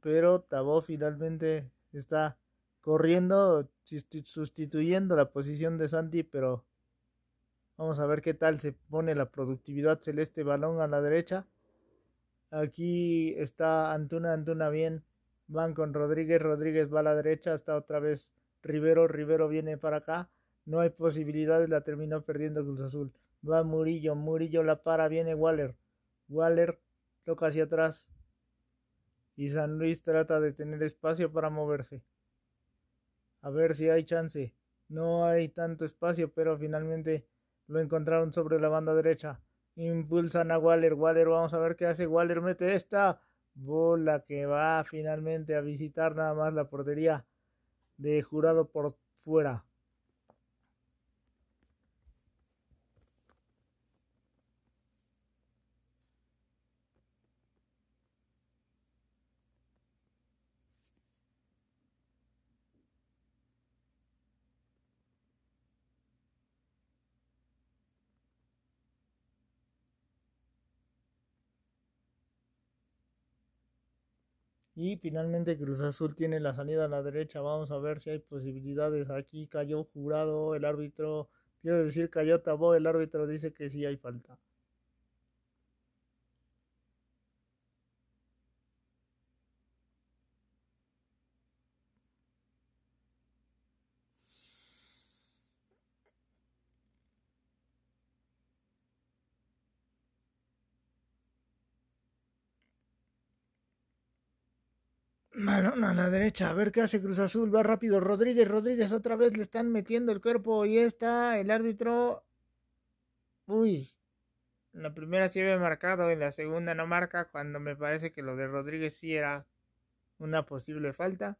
Pero Tabó finalmente está corriendo, sustituyendo la posición de Santi, pero vamos a ver qué tal se pone la productividad celeste balón a la derecha. Aquí está Antuna, Antuna bien. Van con Rodríguez, Rodríguez va a la derecha, hasta otra vez Rivero, Rivero viene para acá. No hay posibilidades, la terminó perdiendo Cruz Azul. Va Murillo, Murillo la para, viene Waller. Waller toca hacia atrás. Y San Luis trata de tener espacio para moverse. A ver si hay chance. No hay tanto espacio, pero finalmente lo encontraron sobre la banda derecha. Impulsan a Waller. Waller, vamos a ver qué hace. Waller mete esta bola que va finalmente a visitar nada más la portería de jurado por fuera. Y finalmente Cruz Azul tiene la salida a la derecha. Vamos a ver si hay posibilidades. Aquí cayó jurado el árbitro. Quiero decir, cayó Tabó. El árbitro dice que sí hay falta. A la derecha, a ver qué hace Cruz Azul, va rápido Rodríguez, Rodríguez otra vez le están metiendo el cuerpo. Y está el árbitro. Uy, la primera sí había marcado, en la segunda no marca, cuando me parece que lo de Rodríguez sí era una posible falta.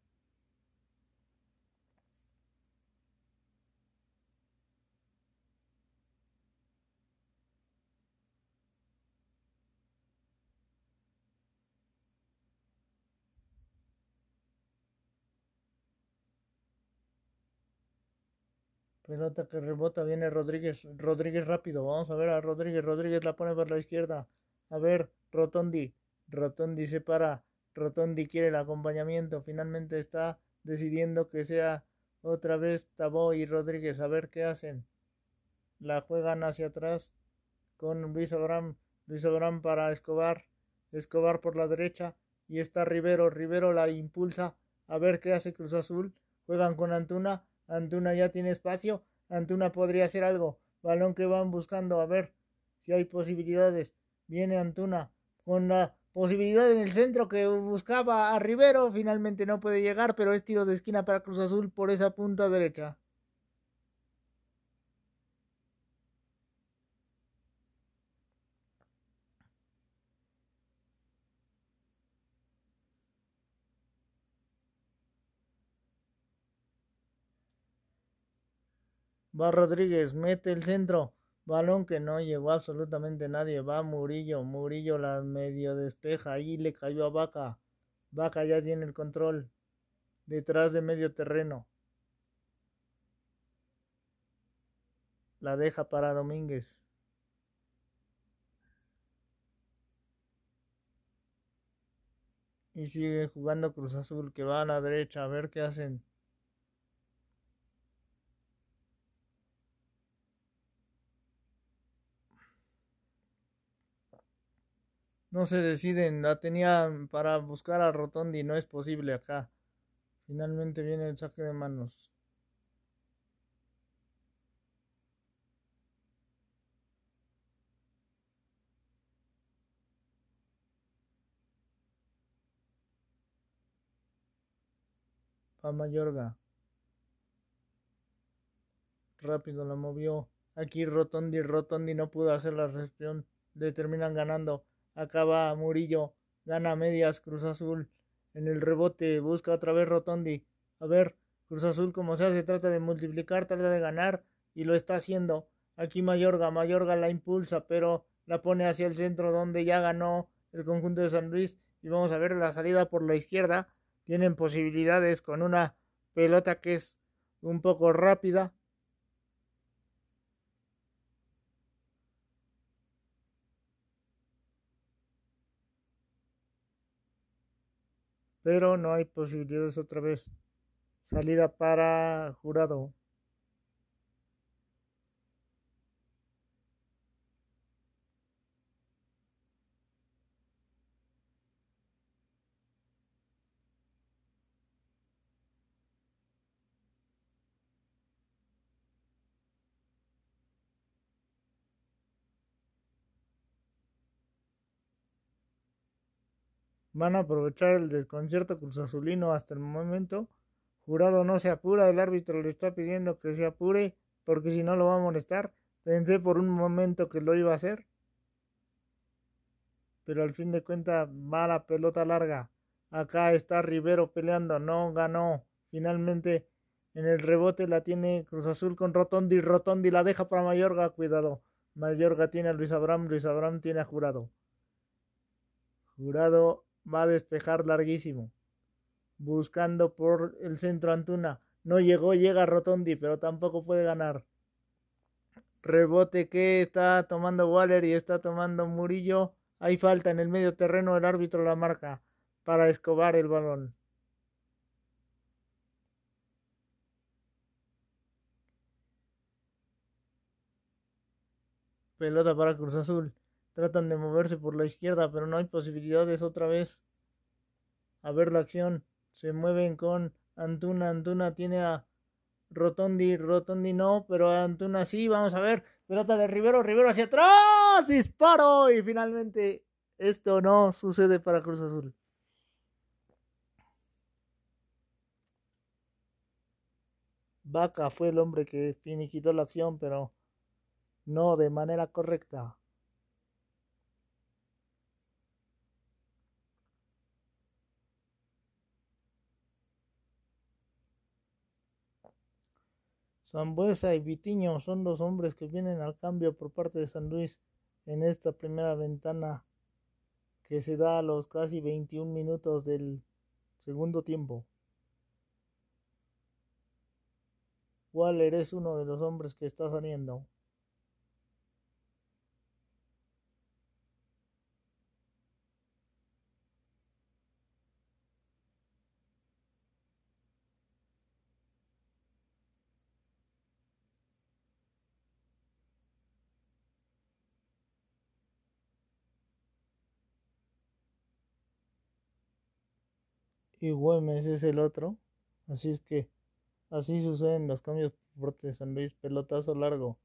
Pelota que rebota, viene Rodríguez, Rodríguez rápido, vamos a ver a Rodríguez, Rodríguez la pone por la izquierda, a ver, Rotondi, Rotondi se para, Rotondi quiere el acompañamiento, finalmente está decidiendo que sea otra vez Tabó y Rodríguez, a ver qué hacen. La juegan hacia atrás con Luis Abraham, Luis Abraham para Escobar, Escobar por la derecha. Y está Rivero, Rivero la impulsa, a ver qué hace Cruz Azul, juegan con Antuna, Antuna ya tiene espacio. Antuna podría hacer algo. Balón que van buscando. A ver si hay posibilidades. Viene Antuna con la posibilidad en el centro que buscaba a Rivero. Finalmente no puede llegar, pero es tiro de esquina para Cruz Azul por esa punta derecha. Va Rodríguez, mete el centro. Balón que no llegó absolutamente nadie. Va Murillo. Murillo la medio despeja. Ahí le cayó a Vaca. Vaca ya tiene el control. Detrás de medio terreno. La deja para Domínguez. Y sigue jugando Cruz Azul que va a la derecha. A ver qué hacen. No se deciden, la tenía para buscar a Rotondi, no es posible acá. Finalmente viene el saque de manos. Pa Mayorga. Rápido la movió. Aquí Rotondi, Rotondi no pudo hacer la recepción. Le terminan ganando. Acaba Murillo. Gana medias Cruz Azul. En el rebote busca otra vez Rotondi. A ver, Cruz Azul como sea se trata de multiplicar, trata de ganar y lo está haciendo. Aquí Mayorga, Mayorga la impulsa, pero la pone hacia el centro donde ya ganó el conjunto de San Luis. Y vamos a ver la salida por la izquierda. Tienen posibilidades con una pelota que es un poco rápida. Pero no hay posibilidades otra vez. Salida para jurado. Van a aprovechar el desconcierto cruzazulino hasta el momento. Jurado no se apura, el árbitro le está pidiendo que se apure porque si no lo va a molestar. Pensé por un momento que lo iba a hacer. Pero al fin de cuentas va la pelota larga. Acá está Rivero peleando, no ganó. Finalmente en el rebote la tiene Cruz Azul con Rotondi. Rotondi la deja para Mayorga, cuidado. Mayorga tiene a Luis Abraham, Luis Abraham tiene a Jurado. Jurado va a despejar larguísimo. Buscando por el centro Antuna. No llegó, llega Rotondi, pero tampoco puede ganar. Rebote que está tomando Waller y está tomando Murillo. Hay falta en el medio terreno, el árbitro la marca para escobar el balón. Pelota para Cruz Azul. Tratan de moverse por la izquierda, pero no hay posibilidades otra vez. A ver la acción. Se mueven con Antuna. Antuna tiene a Rotondi. Rotondi no, pero Antuna sí. Vamos a ver. Pelota de Rivero. Rivero hacia atrás. Disparo. Y finalmente esto no sucede para Cruz Azul. Vaca fue el hombre que finiquitó la acción, pero no de manera correcta. Zambuesa y Vitiño son los hombres que vienen al cambio por parte de San Luis en esta primera ventana que se da a los casi 21 minutos del segundo tiempo. Waller es uno de los hombres que está saliendo. Y Güemes es el otro. Así es que así suceden los cambios por parte de San Luis. Pelotazo largo.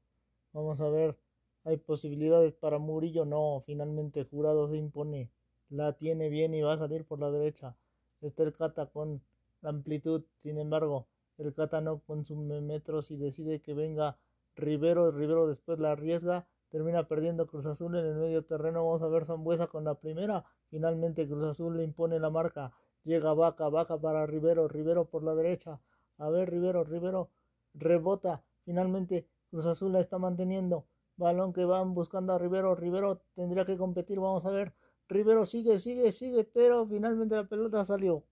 Vamos a ver. Hay posibilidades para Murillo. No, finalmente Jurado se impone. La tiene bien y va a salir por la derecha. Está el Cata con la amplitud. Sin embargo, el Cata no consume metros y decide que venga Rivero. Rivero después la arriesga. Termina perdiendo Cruz Azul en el medio terreno. Vamos a ver Zambuesa con la primera. Finalmente Cruz Azul le impone la marca. Llega Vaca, Vaca para Rivero, Rivero por la derecha. A ver, Rivero, Rivero rebota. Finalmente Cruz Azul la está manteniendo. Balón que van buscando a Rivero. Rivero tendría que competir. Vamos a ver. Rivero sigue, sigue, sigue, pero finalmente la pelota salió.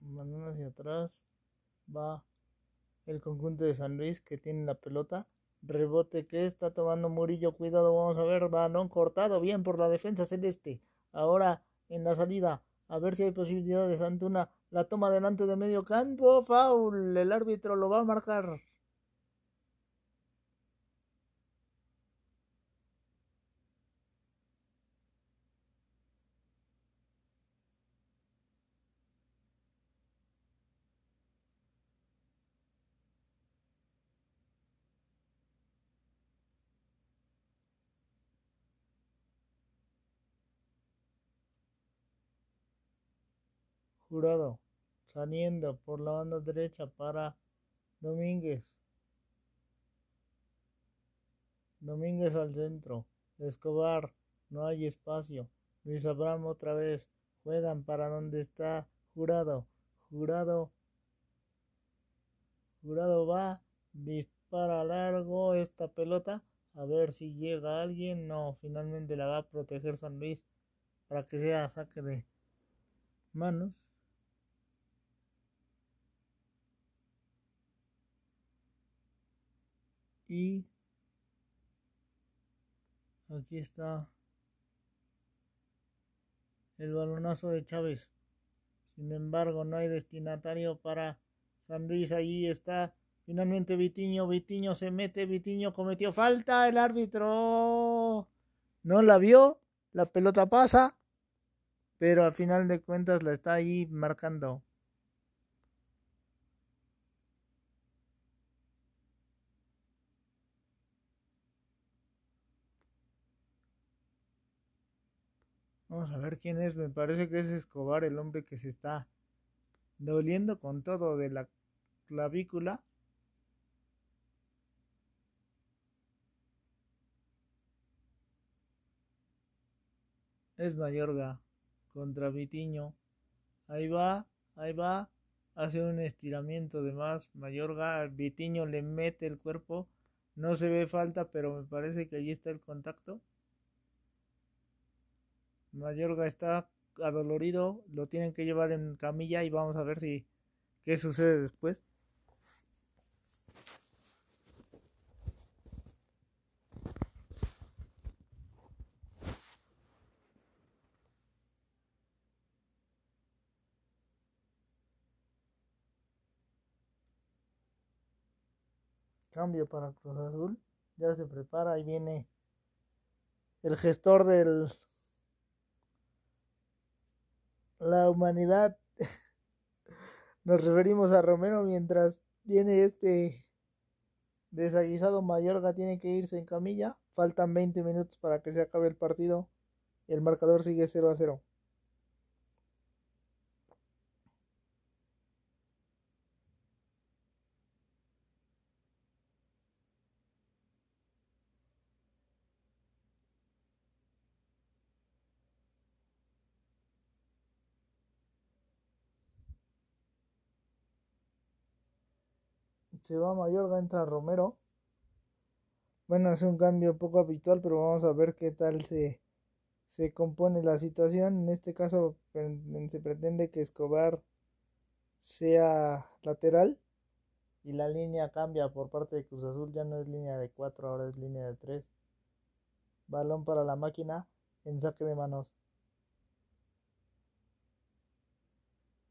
Mandando hacia atrás va el conjunto de San Luis que tiene la pelota. Rebote que está tomando Murillo. Cuidado, vamos a ver. Balón cortado bien por la defensa celeste. Ahora en la salida. A ver si hay posibilidades ante una. La toma delante de medio campo. Foul. El árbitro lo va a marcar. Jurado saliendo por la banda derecha para Domínguez. Domínguez al centro. Escobar. No hay espacio. Luis Abraham otra vez. Juegan para donde está Jurado. Jurado. Jurado va. Dispara largo esta pelota. A ver si llega alguien. No, finalmente la va a proteger San Luis. Para que sea saque de manos. Y aquí está el balonazo de Chávez. Sin embargo, no hay destinatario para San Luis. Allí está finalmente Vitiño. Vitiño se mete. Vitiño cometió falta. El árbitro no la vio. La pelota pasa. Pero al final de cuentas la está ahí marcando. Vamos a ver quién es. Me parece que es Escobar, el hombre que se está doliendo con todo de la clavícula. Es Mayorga contra Vitiño. Ahí va, ahí va. Hace un estiramiento de más. Mayorga, Vitiño le mete el cuerpo. No se ve falta, pero me parece que allí está el contacto. Mayorga está adolorido, lo tienen que llevar en camilla y vamos a ver si qué sucede después. Cambio para Cruz Azul. Ya se prepara, ahí viene el gestor del la humanidad. Nos referimos a Romero mientras viene este desaguisado Mayorga tiene que irse en camilla. Faltan 20 minutos para que se acabe el partido. El marcador sigue 0 a 0. Se va Mayorga, entra Romero. Bueno, es un cambio poco habitual, pero vamos a ver qué tal se, se compone la situación. En este caso se pretende que Escobar sea lateral y la línea cambia por parte de Cruz Azul. Ya no es línea de 4, ahora es línea de 3. Balón para la máquina en saque de manos.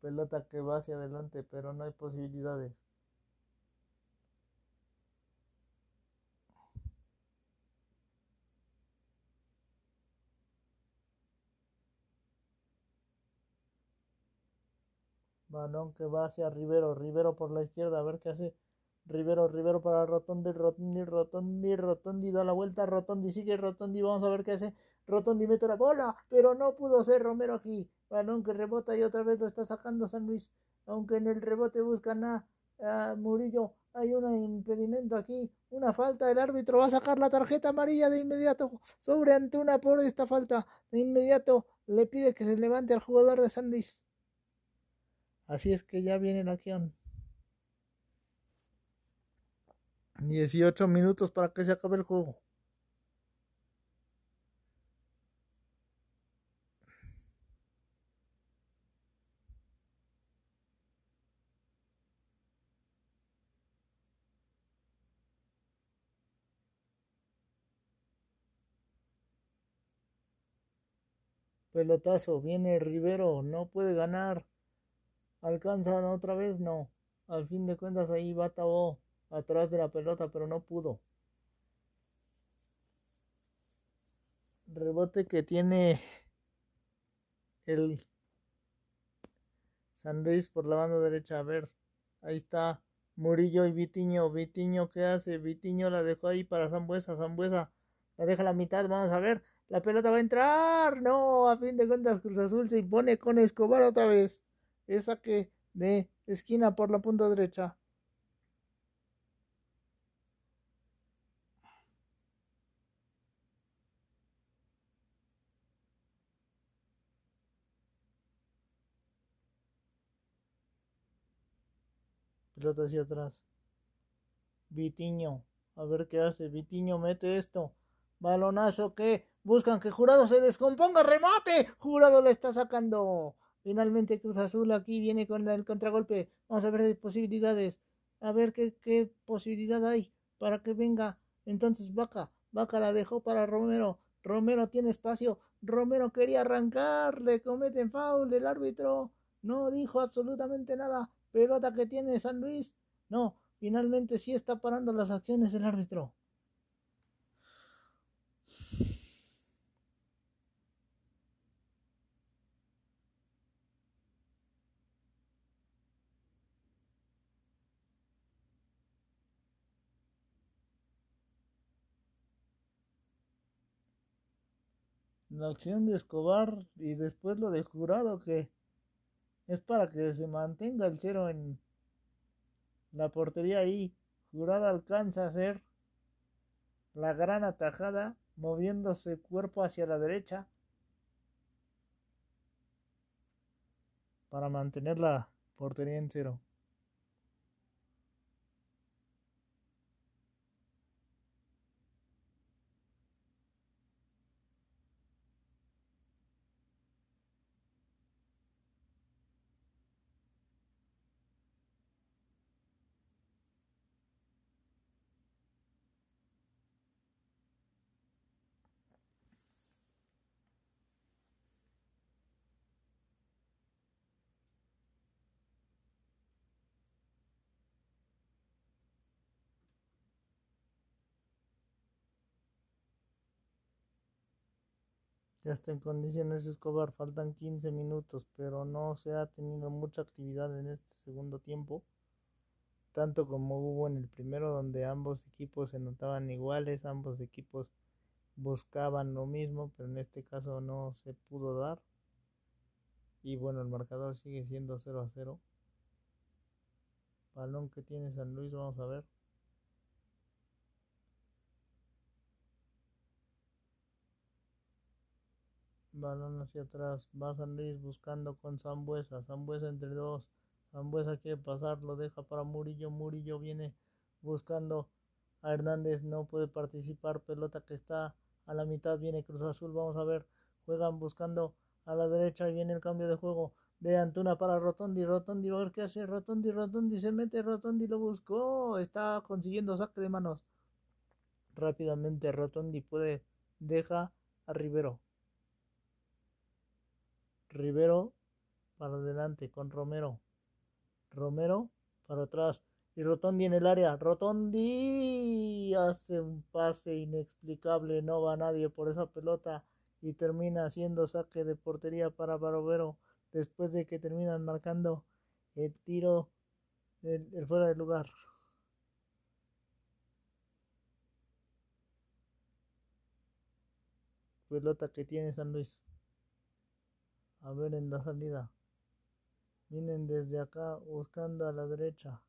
Pelota que va hacia adelante, pero no hay posibilidades. Balón que va hacia Rivero. Rivero por la izquierda. A ver qué hace. Rivero, Rivero para Rotondi, Rotondi, Rotondi, Rotondi da la vuelta. Rotondi sigue, Rotondi. Vamos a ver qué hace. Rotondi mete la bola, pero no pudo ser Romero aquí. Balón que rebota y otra vez lo está sacando San Luis. Aunque en el rebote buscan a Murillo, hay un impedimento aquí, una falta, el árbitro va a sacar la tarjeta amarilla de inmediato sobre Antuna por esta falta. De inmediato le pide que se levante al jugador de San Luis. Así es que ya viene la acción. 18 minutos para que se acabe el juego. Pelotazo, viene Rivero, no puede ganar. ¿Alcanzan otra vez? No. Al fin de cuentas ahí va Tabó atrás de la pelota, pero no pudo. Rebote que tiene el San Luis por la banda derecha. A ver, ahí está Murillo y Vitiño. Vitiño, ¿qué hace? Vitiño la dejó ahí para Zambuesa. Zambuesa la deja a la mitad. Vamos a ver. La pelota va a entrar. No, a fin de cuentas Cruz Azul se impone con Escobar otra vez. Esa que de esquina por la punta derecha. Pelota hacia atrás. Vitiño. A ver qué hace. Vitiño mete esto. Balonazo que buscan que Jurado se descomponga. Remate. Jurado le está sacando. Finalmente Cruz Azul aquí viene con el contragolpe. Vamos a ver si posibilidades. A ver qué, qué posibilidad hay para que venga. Entonces Vaca. Vaca la dejó para Romero. Romero tiene espacio. Romero quería arrancar. Le cometen foul el árbitro. No dijo absolutamente nada. Pelota que tiene San Luis. No, finalmente sí está parando las acciones el árbitro. La acción de Escobar y después lo de Jurado que es para que se mantenga el cero en la portería ahí. Jurada alcanza a hacer la gran atajada moviéndose cuerpo hacia la derecha para mantener la portería en cero. Ya está en condiciones Escobar, faltan 15 minutos, pero no se ha tenido mucha actividad en este segundo tiempo, tanto como hubo en el primero donde ambos equipos se notaban iguales, ambos equipos buscaban lo mismo, pero en este caso no se pudo dar. Y bueno, el marcador sigue siendo 0 a 0. Balón que tiene San Luis, vamos a ver. Balón hacia atrás, va San Luis buscando con Zambuesa, Zambuesa entre dos, Zambuesa quiere pasar, lo deja para Murillo, Murillo viene buscando a Hernández, no puede participar, pelota que está a la mitad, viene Cruz Azul, vamos a ver, juegan buscando a la derecha y viene el cambio de juego de Antuna para Rotondi, Rotondi, a ver qué hace, Rotondi, Rotondi se mete, Rotondi lo buscó, está consiguiendo saque de manos. Rápidamente Rotondi puede, deja a Rivero. Rivero para adelante con Romero. Romero para atrás. Y Rotondi en el área. Rotondi hace un pase inexplicable. No va nadie por esa pelota. Y termina haciendo saque de portería para Barovero. Después de que terminan marcando el tiro, el, fuera de lugar. Pelota que tiene San Luis a ver en la salida. Vienen desde acá buscando a la derecha.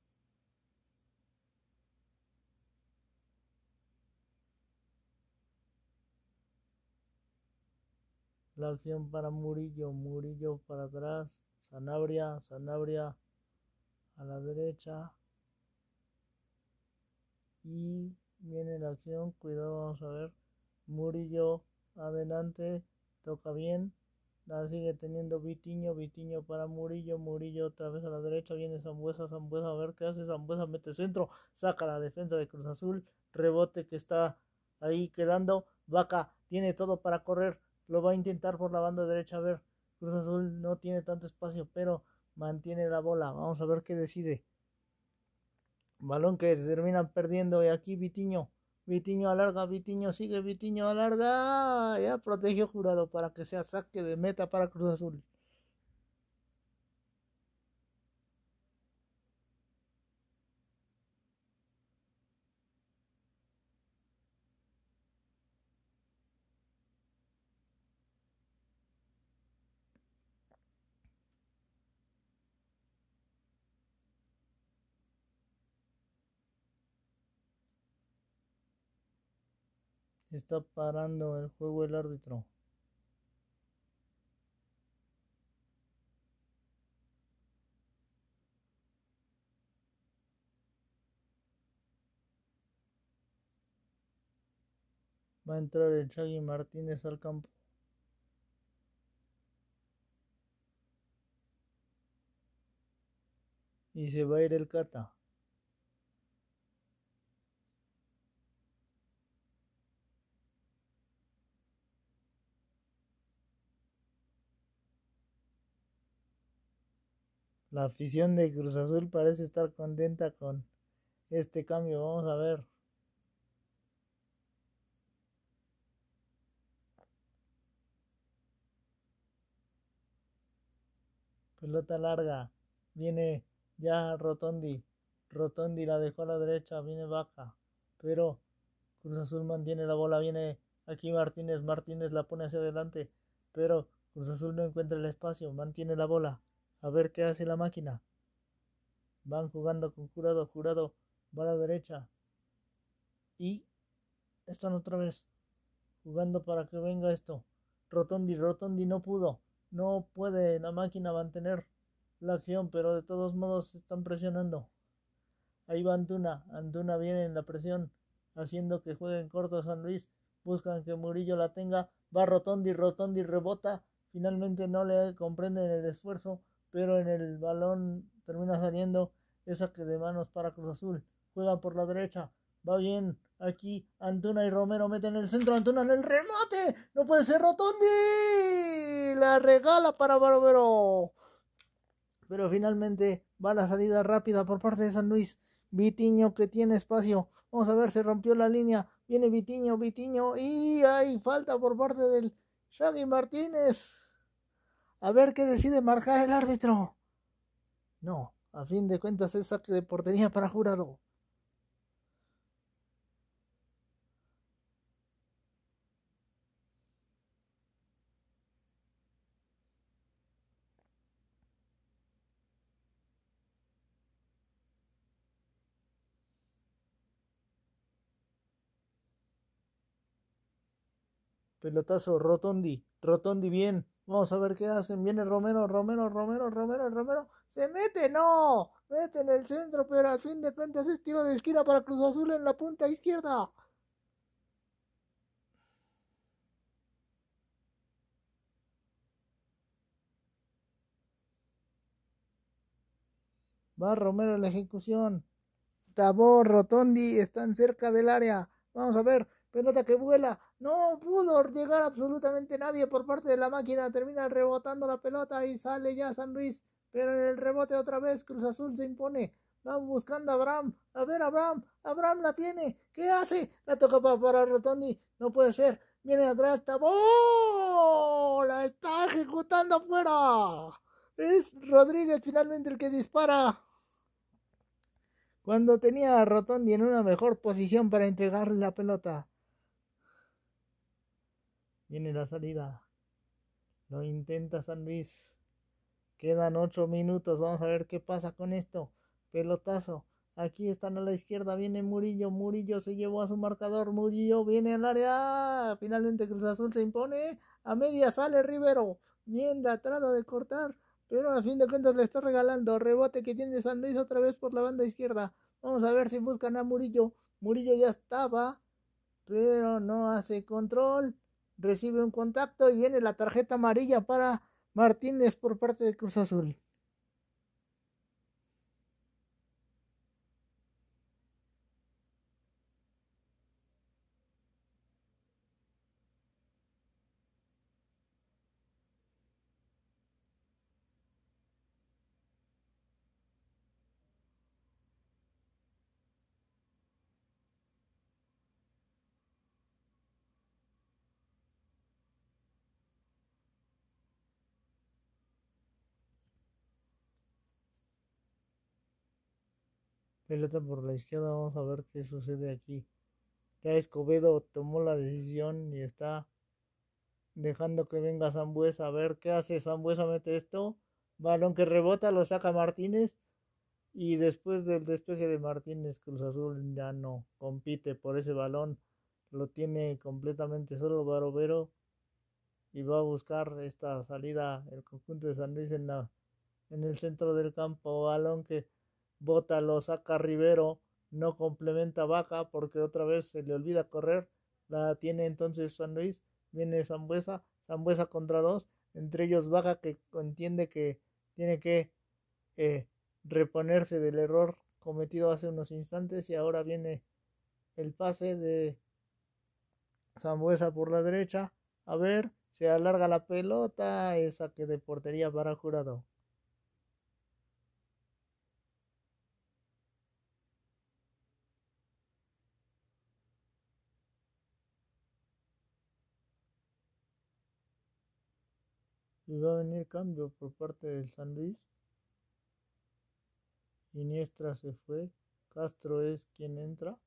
La acción para Murillo, Murillo para atrás, Sanabria, Sanabria a la derecha. Y viene la acción, cuidado, vamos a ver. Murillo adelante, toca bien, la sigue teniendo Vitiño, Vitiño para Murillo, Murillo otra vez a la derecha, viene Zambuesa, Zambuesa, a ver qué hace, Zambuesa mete centro, saca la defensa de Cruz Azul, rebote que está ahí quedando, Vaca tiene todo para correr, lo va a intentar por la banda derecha, a ver, Cruz Azul no tiene tanto espacio, pero mantiene la bola, vamos a ver qué decide. Balón que se terminan perdiendo y aquí Vitiño Vitiño alarga, Vitiño sigue, Vitiño alarga. Ya protegió jurado para que sea saque de meta para Cruz Azul. Está parando el juego el árbitro. Va a entrar el Chagui Martínez al campo. Y se va a ir el Cata. La afición de Cruz Azul parece estar contenta con este cambio. Vamos a ver. Pelota larga. Viene ya Rotondi. Rotondi la dejó a la derecha. Viene Vaca. Pero Cruz Azul mantiene la bola. Viene aquí Martínez. Martínez la pone hacia adelante. Pero Cruz Azul no encuentra el espacio. Mantiene la bola. A ver qué hace la máquina. Van jugando con jurado, jurado, va a la derecha. Y están otra vez jugando para que venga esto. Rotondi, Rotondi no pudo. No puede la máquina mantener la acción, pero de todos modos están presionando. Ahí va Antuna. Antuna viene en la presión, haciendo que jueguen corto San Luis. Buscan que Murillo la tenga. Va Rotondi, Rotondi rebota. Finalmente no le comprenden el esfuerzo pero en el balón termina saliendo esa que de manos para Cruz Azul. Juega por la derecha, va bien. Aquí Antuna y Romero meten el centro. Antuna en el remate. No puede ser Rotondi. La regala para Barbero. Pero finalmente va la salida rápida por parte de San Luis. Vitiño que tiene espacio. Vamos a ver, se rompió la línea. Viene Vitiño, Vitiño. Y hay falta por parte del Shaggy Martínez. A ver qué decide marcar el árbitro. No, a fin de cuentas es saque de portería para jurado. Pelotazo, Rotondi, Rotondi bien, Vamos a ver qué hacen. Viene Romero, Romero, Romero, Romero, Romero. Se mete, no. Mete en el centro, pero al fin de cuentas es tiro de esquina para Cruz Azul en la punta izquierda. Va Romero en la ejecución. Tabor, Rotondi están cerca del área. Vamos a ver pelota que vuela, no pudo llegar absolutamente nadie por parte de la máquina, termina rebotando la pelota y sale ya San Luis, pero en el rebote otra vez Cruz Azul se impone, van buscando a Abraham, a ver Abraham, Abraham la tiene, ¿qué hace? La toca para, Rotondi, no puede ser, viene atrás, ¡Oh! la está ejecutando afuera, es Rodríguez finalmente el que dispara. Cuando tenía a Rotondi en una mejor posición para entregarle la pelota. Viene la salida. Lo intenta San Luis. Quedan ocho minutos. Vamos a ver qué pasa con esto. Pelotazo. Aquí están a la izquierda, viene Murillo, Murillo se llevó a su marcador, Murillo viene al área, finalmente Cruz Azul se impone, a media sale Rivero, bien la trata de cortar, pero a fin de cuentas le está regalando rebote que tiene San Luis otra vez por la banda izquierda. Vamos a ver si buscan a Murillo. Murillo ya estaba, pero no hace control. Recibe un contacto y viene la tarjeta amarilla para Martínez por parte de Cruz Azul. Pelota por la izquierda, vamos a ver qué sucede aquí. Ya Escobedo tomó la decisión y está dejando que venga Zambuesa a ver qué hace. Zambuesa mete esto. Balón que rebota, lo saca Martínez. Y después del despeje de Martínez, Cruz Azul ya no compite por ese balón. Lo tiene completamente solo Barovero. Y va a buscar esta salida el conjunto de San Luis en, en el centro del campo. Balón que bota, lo saca Rivero. No complementa Vaca porque otra vez se le olvida correr. La tiene entonces San Luis. Viene Zambuesa. Zambuesa contra dos. Entre ellos Vaca que entiende que tiene que eh, reponerse del error cometido hace unos instantes y ahora viene el pase de Zambuesa por la derecha. A ver, se alarga la pelota, esa que de portería para jurado. Va a venir cambio por parte del San Luis. Iniestra se fue. Castro es quien entra.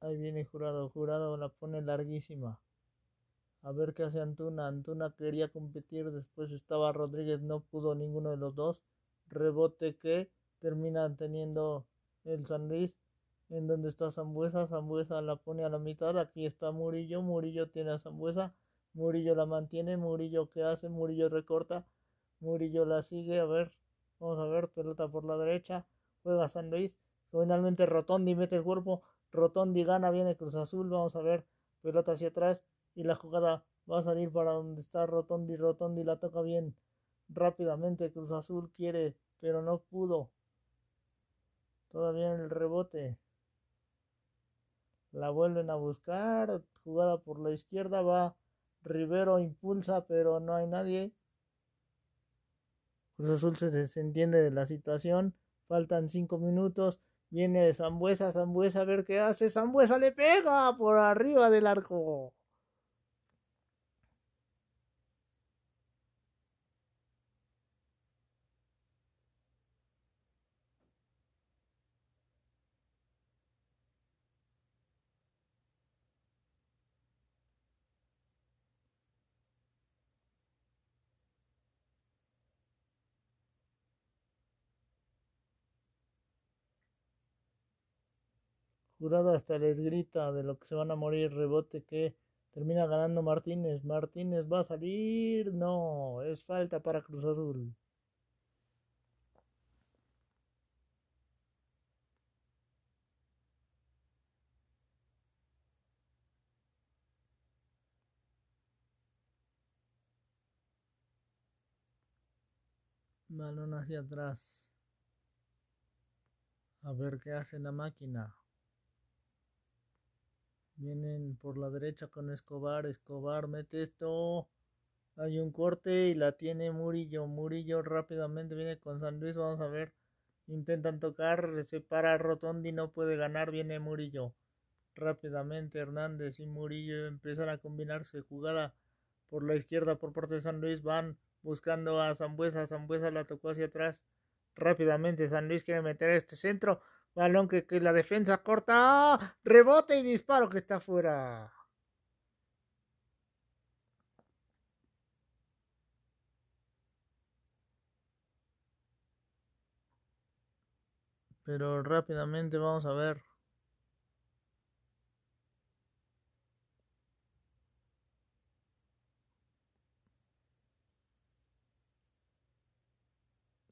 Ahí viene Jurado. Jurado la pone larguísima. A ver qué hace Antuna. Antuna quería competir. Después estaba Rodríguez. No pudo ninguno de los dos. Rebote que termina teniendo el San Luis en donde está Zambuesa, Zambuesa la pone a la mitad, aquí está Murillo, Murillo tiene a Zambuesa, Murillo la mantiene, Murillo que hace, Murillo recorta, Murillo la sigue, a ver, vamos a ver, pelota por la derecha, juega San Luis, finalmente Rotondi mete el cuerpo, Rotondi gana, viene Cruz Azul, vamos a ver, pelota hacia atrás y la jugada va a salir para donde está Rotondi, Rotondi la toca bien rápidamente, Cruz Azul quiere, pero no pudo, todavía en el rebote, la vuelven a buscar, jugada por la izquierda, va Rivero, impulsa, pero no hay nadie. Cruz Azul se desentiende de la situación, faltan cinco minutos, viene Zambuesa, Zambuesa a ver qué hace, Zambuesa le pega por arriba del arco. Jurado hasta les grita de lo que se van a morir. Rebote que termina ganando Martínez. Martínez va a salir. No, es falta para Cruz Azul. Balón hacia atrás. A ver qué hace la máquina. Vienen por la derecha con Escobar. Escobar mete esto. Hay un corte y la tiene Murillo. Murillo rápidamente viene con San Luis. Vamos a ver. Intentan tocar. Se para Rotondi. No puede ganar. Viene Murillo. Rápidamente Hernández y Murillo empiezan a combinarse. Jugada por la izquierda por parte de San Luis. Van buscando a Zambuesa. Zambuesa la tocó hacia atrás. Rápidamente San Luis quiere meter este centro. Balón que, que la defensa corta. ¡ah! Rebote y disparo que está fuera. Pero rápidamente vamos a ver.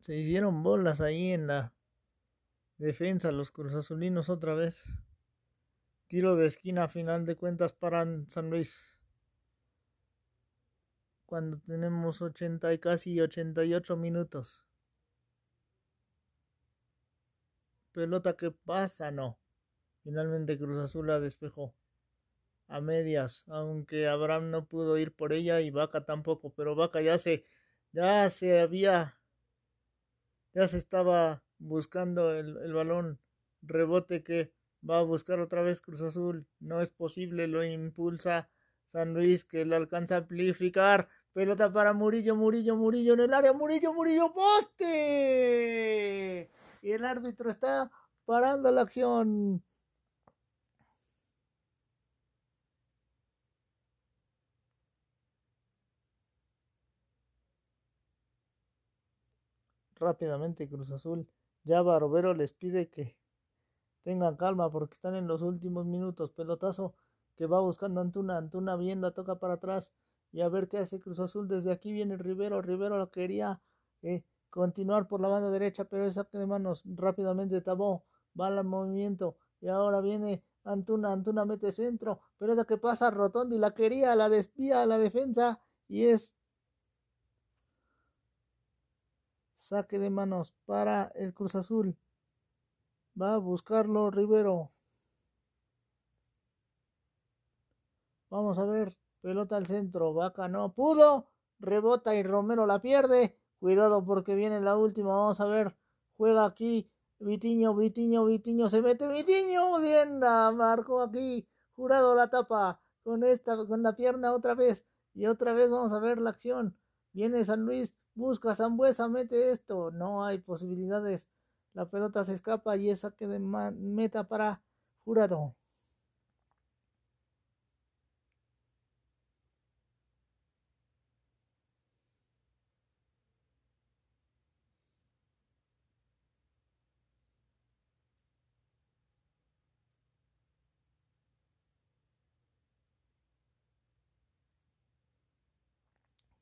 Se hicieron bolas ahí en la defensa los cruzazulinos otra vez. Tiro de esquina a final de cuentas para San Luis. Cuando tenemos 80 y casi 88 minutos. Pelota que pasa, no. Finalmente Cruz Azul la despejó. A medias, aunque Abraham no pudo ir por ella y Vaca tampoco, pero Vaca ya se, ya se había, ya se estaba buscando el, el balón, rebote que va a buscar otra vez Cruz Azul, no es posible, lo impulsa San Luis que lo alcanza a amplificar, pelota para Murillo, Murillo, Murillo en el área, Murillo, Murillo, poste, y el árbitro está parando la acción. Rápidamente Cruz Azul ya Barovero les pide que tengan calma porque están en los últimos minutos. Pelotazo que va buscando Antuna. Antuna bien la toca para atrás. Y a ver qué hace Cruz Azul. Desde aquí viene Rivero. Rivero lo quería eh, continuar por la banda derecha, pero el saque de manos rápidamente tabó. Va al movimiento. Y ahora viene Antuna. Antuna mete centro. Pero es que pasa. Rotondi la quería, la despía a la defensa. Y es Saque de manos para el Cruz Azul. Va a buscarlo Rivero. Vamos a ver. Pelota al centro. Vaca no pudo. Rebota y Romero la pierde. Cuidado porque viene la última. Vamos a ver. Juega aquí. Vitiño, Vitiño, Vitiño. Se mete Vitiño. Bien. Marcó aquí. Jurado la tapa. Con esta, con la pierna otra vez. Y otra vez vamos a ver la acción. Viene San Luis. Busca Zambuesa, mete esto. No hay posibilidades. La pelota se escapa y es saque de meta para Jurado.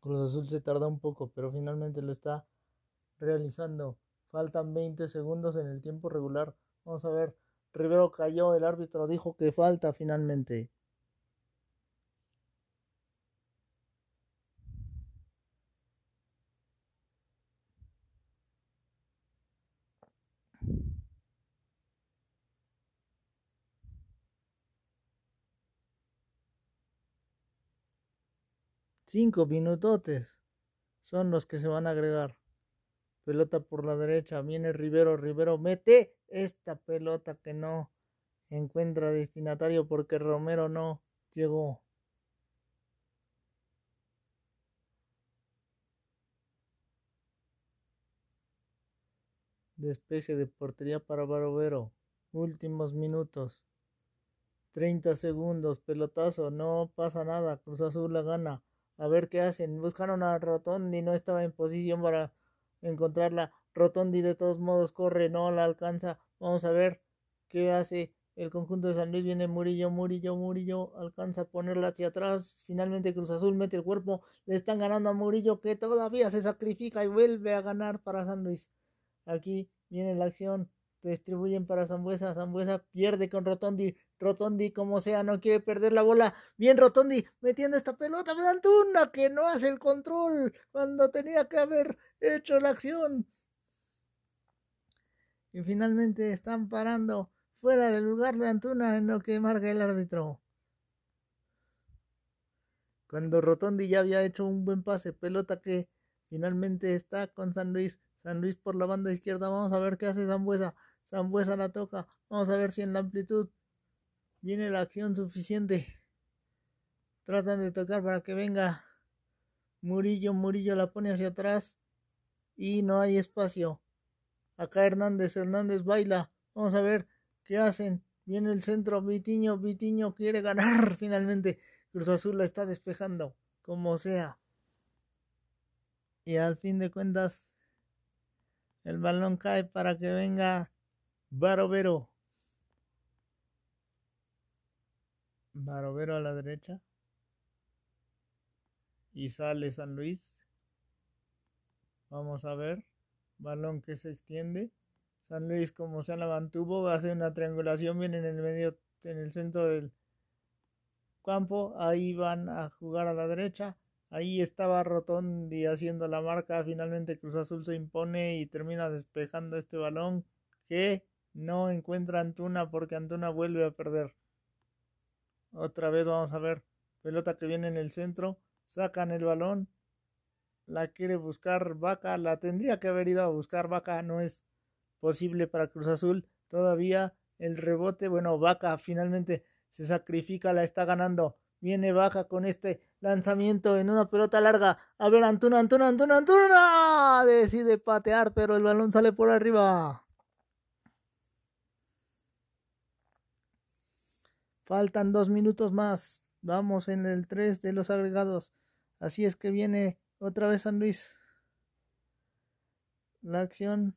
Cruz Azul se tarda un poco, pero finalmente lo está realizando. Faltan 20 segundos en el tiempo regular. Vamos a ver. Rivero cayó, el árbitro dijo que falta finalmente. Cinco minutotes son los que se van a agregar. Pelota por la derecha, viene Rivero, Rivero mete esta pelota que no encuentra destinatario porque Romero no llegó. Despeje de portería para Barovero. Últimos minutos. 30 segundos. Pelotazo. No pasa nada. Cruz Azul la gana a ver qué hacen. Buscaron a Rotondi, no estaba en posición para encontrarla. Rotondi de todos modos corre, no la alcanza. Vamos a ver qué hace el conjunto de San Luis. Viene Murillo, Murillo, Murillo, alcanza a ponerla hacia atrás. Finalmente Cruz Azul mete el cuerpo. Le están ganando a Murillo que todavía se sacrifica y vuelve a ganar para San Luis. Aquí viene la acción distribuyen para Zambuesa, Zambuesa pierde con Rotondi, Rotondi como sea no quiere perder la bola, bien Rotondi metiendo esta pelota, me dan Antuna que no hace el control cuando tenía que haber hecho la acción. Y finalmente están parando fuera del lugar de Antuna en lo que marca el árbitro. Cuando Rotondi ya había hecho un buen pase, pelota que finalmente está con San Luis, San Luis por la banda izquierda, vamos a ver qué hace Zambuesa. Zambuesa la toca. Vamos a ver si en la amplitud viene la acción suficiente. Tratan de tocar para que venga Murillo. Murillo la pone hacia atrás y no hay espacio. Acá Hernández. Hernández baila. Vamos a ver qué hacen. Viene el centro. Vitiño. Vitiño quiere ganar finalmente. Cruz Azul la está despejando. Como sea. Y al fin de cuentas, el balón cae para que venga Barovero. Barovero a la derecha. Y sale San Luis. Vamos a ver. Balón que se extiende. San Luis, como se la mantuvo, hace una triangulación bien en el medio, en el centro del campo. Ahí van a jugar a la derecha. Ahí estaba Rotondi haciendo la marca. Finalmente Cruz Azul se impone y termina despejando este balón que no encuentra Antuna porque Antuna vuelve a perder. Otra vez vamos a ver. Pelota que viene en el centro. Sacan el balón. La quiere buscar Vaca. La tendría que haber ido a buscar Vaca. No es posible para Cruz Azul. Todavía el rebote. Bueno, Vaca finalmente se sacrifica. La está ganando. Viene Vaca con este lanzamiento en una pelota larga. A ver, Antuna, Antuna, Antuna, Antuna. Decide patear, pero el balón sale por arriba. Faltan dos minutos más. Vamos en el 3 de los agregados. Así es que viene otra vez San Luis. La acción.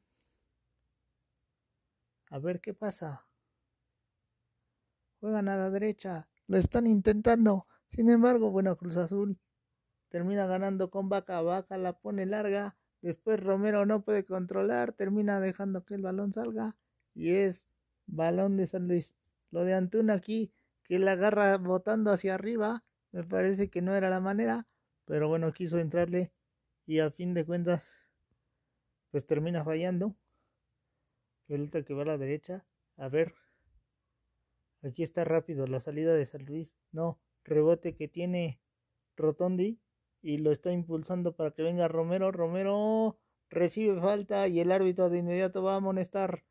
A ver qué pasa. Juegan a la derecha. Lo están intentando. Sin embargo, bueno, Cruz Azul termina ganando con Vaca. Vaca la pone larga. Después Romero no puede controlar. Termina dejando que el balón salga. Y es balón de San Luis. Lo de Antuna aquí que la agarra botando hacia arriba. Me parece que no era la manera, pero bueno, quiso entrarle y a fin de cuentas, pues termina fallando. Pelota que va a la derecha. A ver, aquí está rápido la salida de San Luis. No, rebote que tiene Rotondi y lo está impulsando para que venga Romero. Romero recibe falta y el árbitro de inmediato va a amonestar.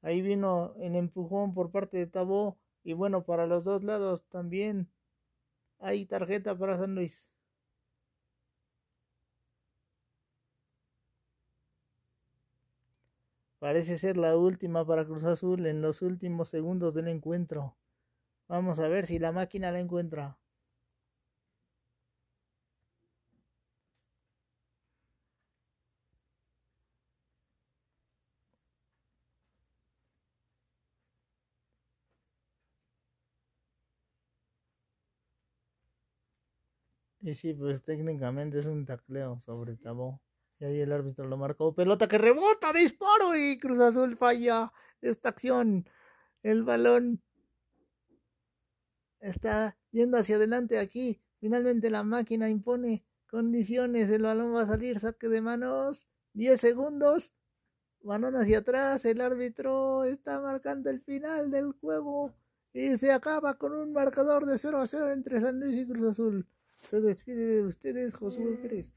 Ahí vino el empujón por parte de Tabó y bueno, para los dos lados también hay tarjeta para San Luis. Parece ser la última para Cruz Azul en los últimos segundos del encuentro. Vamos a ver si la máquina la encuentra. Y sí, pues técnicamente es un tacleo sobre Tabó. Y ahí el árbitro lo marcó. Pelota que rebota, disparo y Cruz Azul falla esta acción. El balón está yendo hacia adelante aquí. Finalmente la máquina impone condiciones. El balón va a salir, saque de manos. 10 segundos. Balón hacia atrás. El árbitro está marcando el final del juego. Y se acaba con un marcador de 0 a 0 entre San Luis y Cruz Azul. Se despide de ustedes Josué Pérez.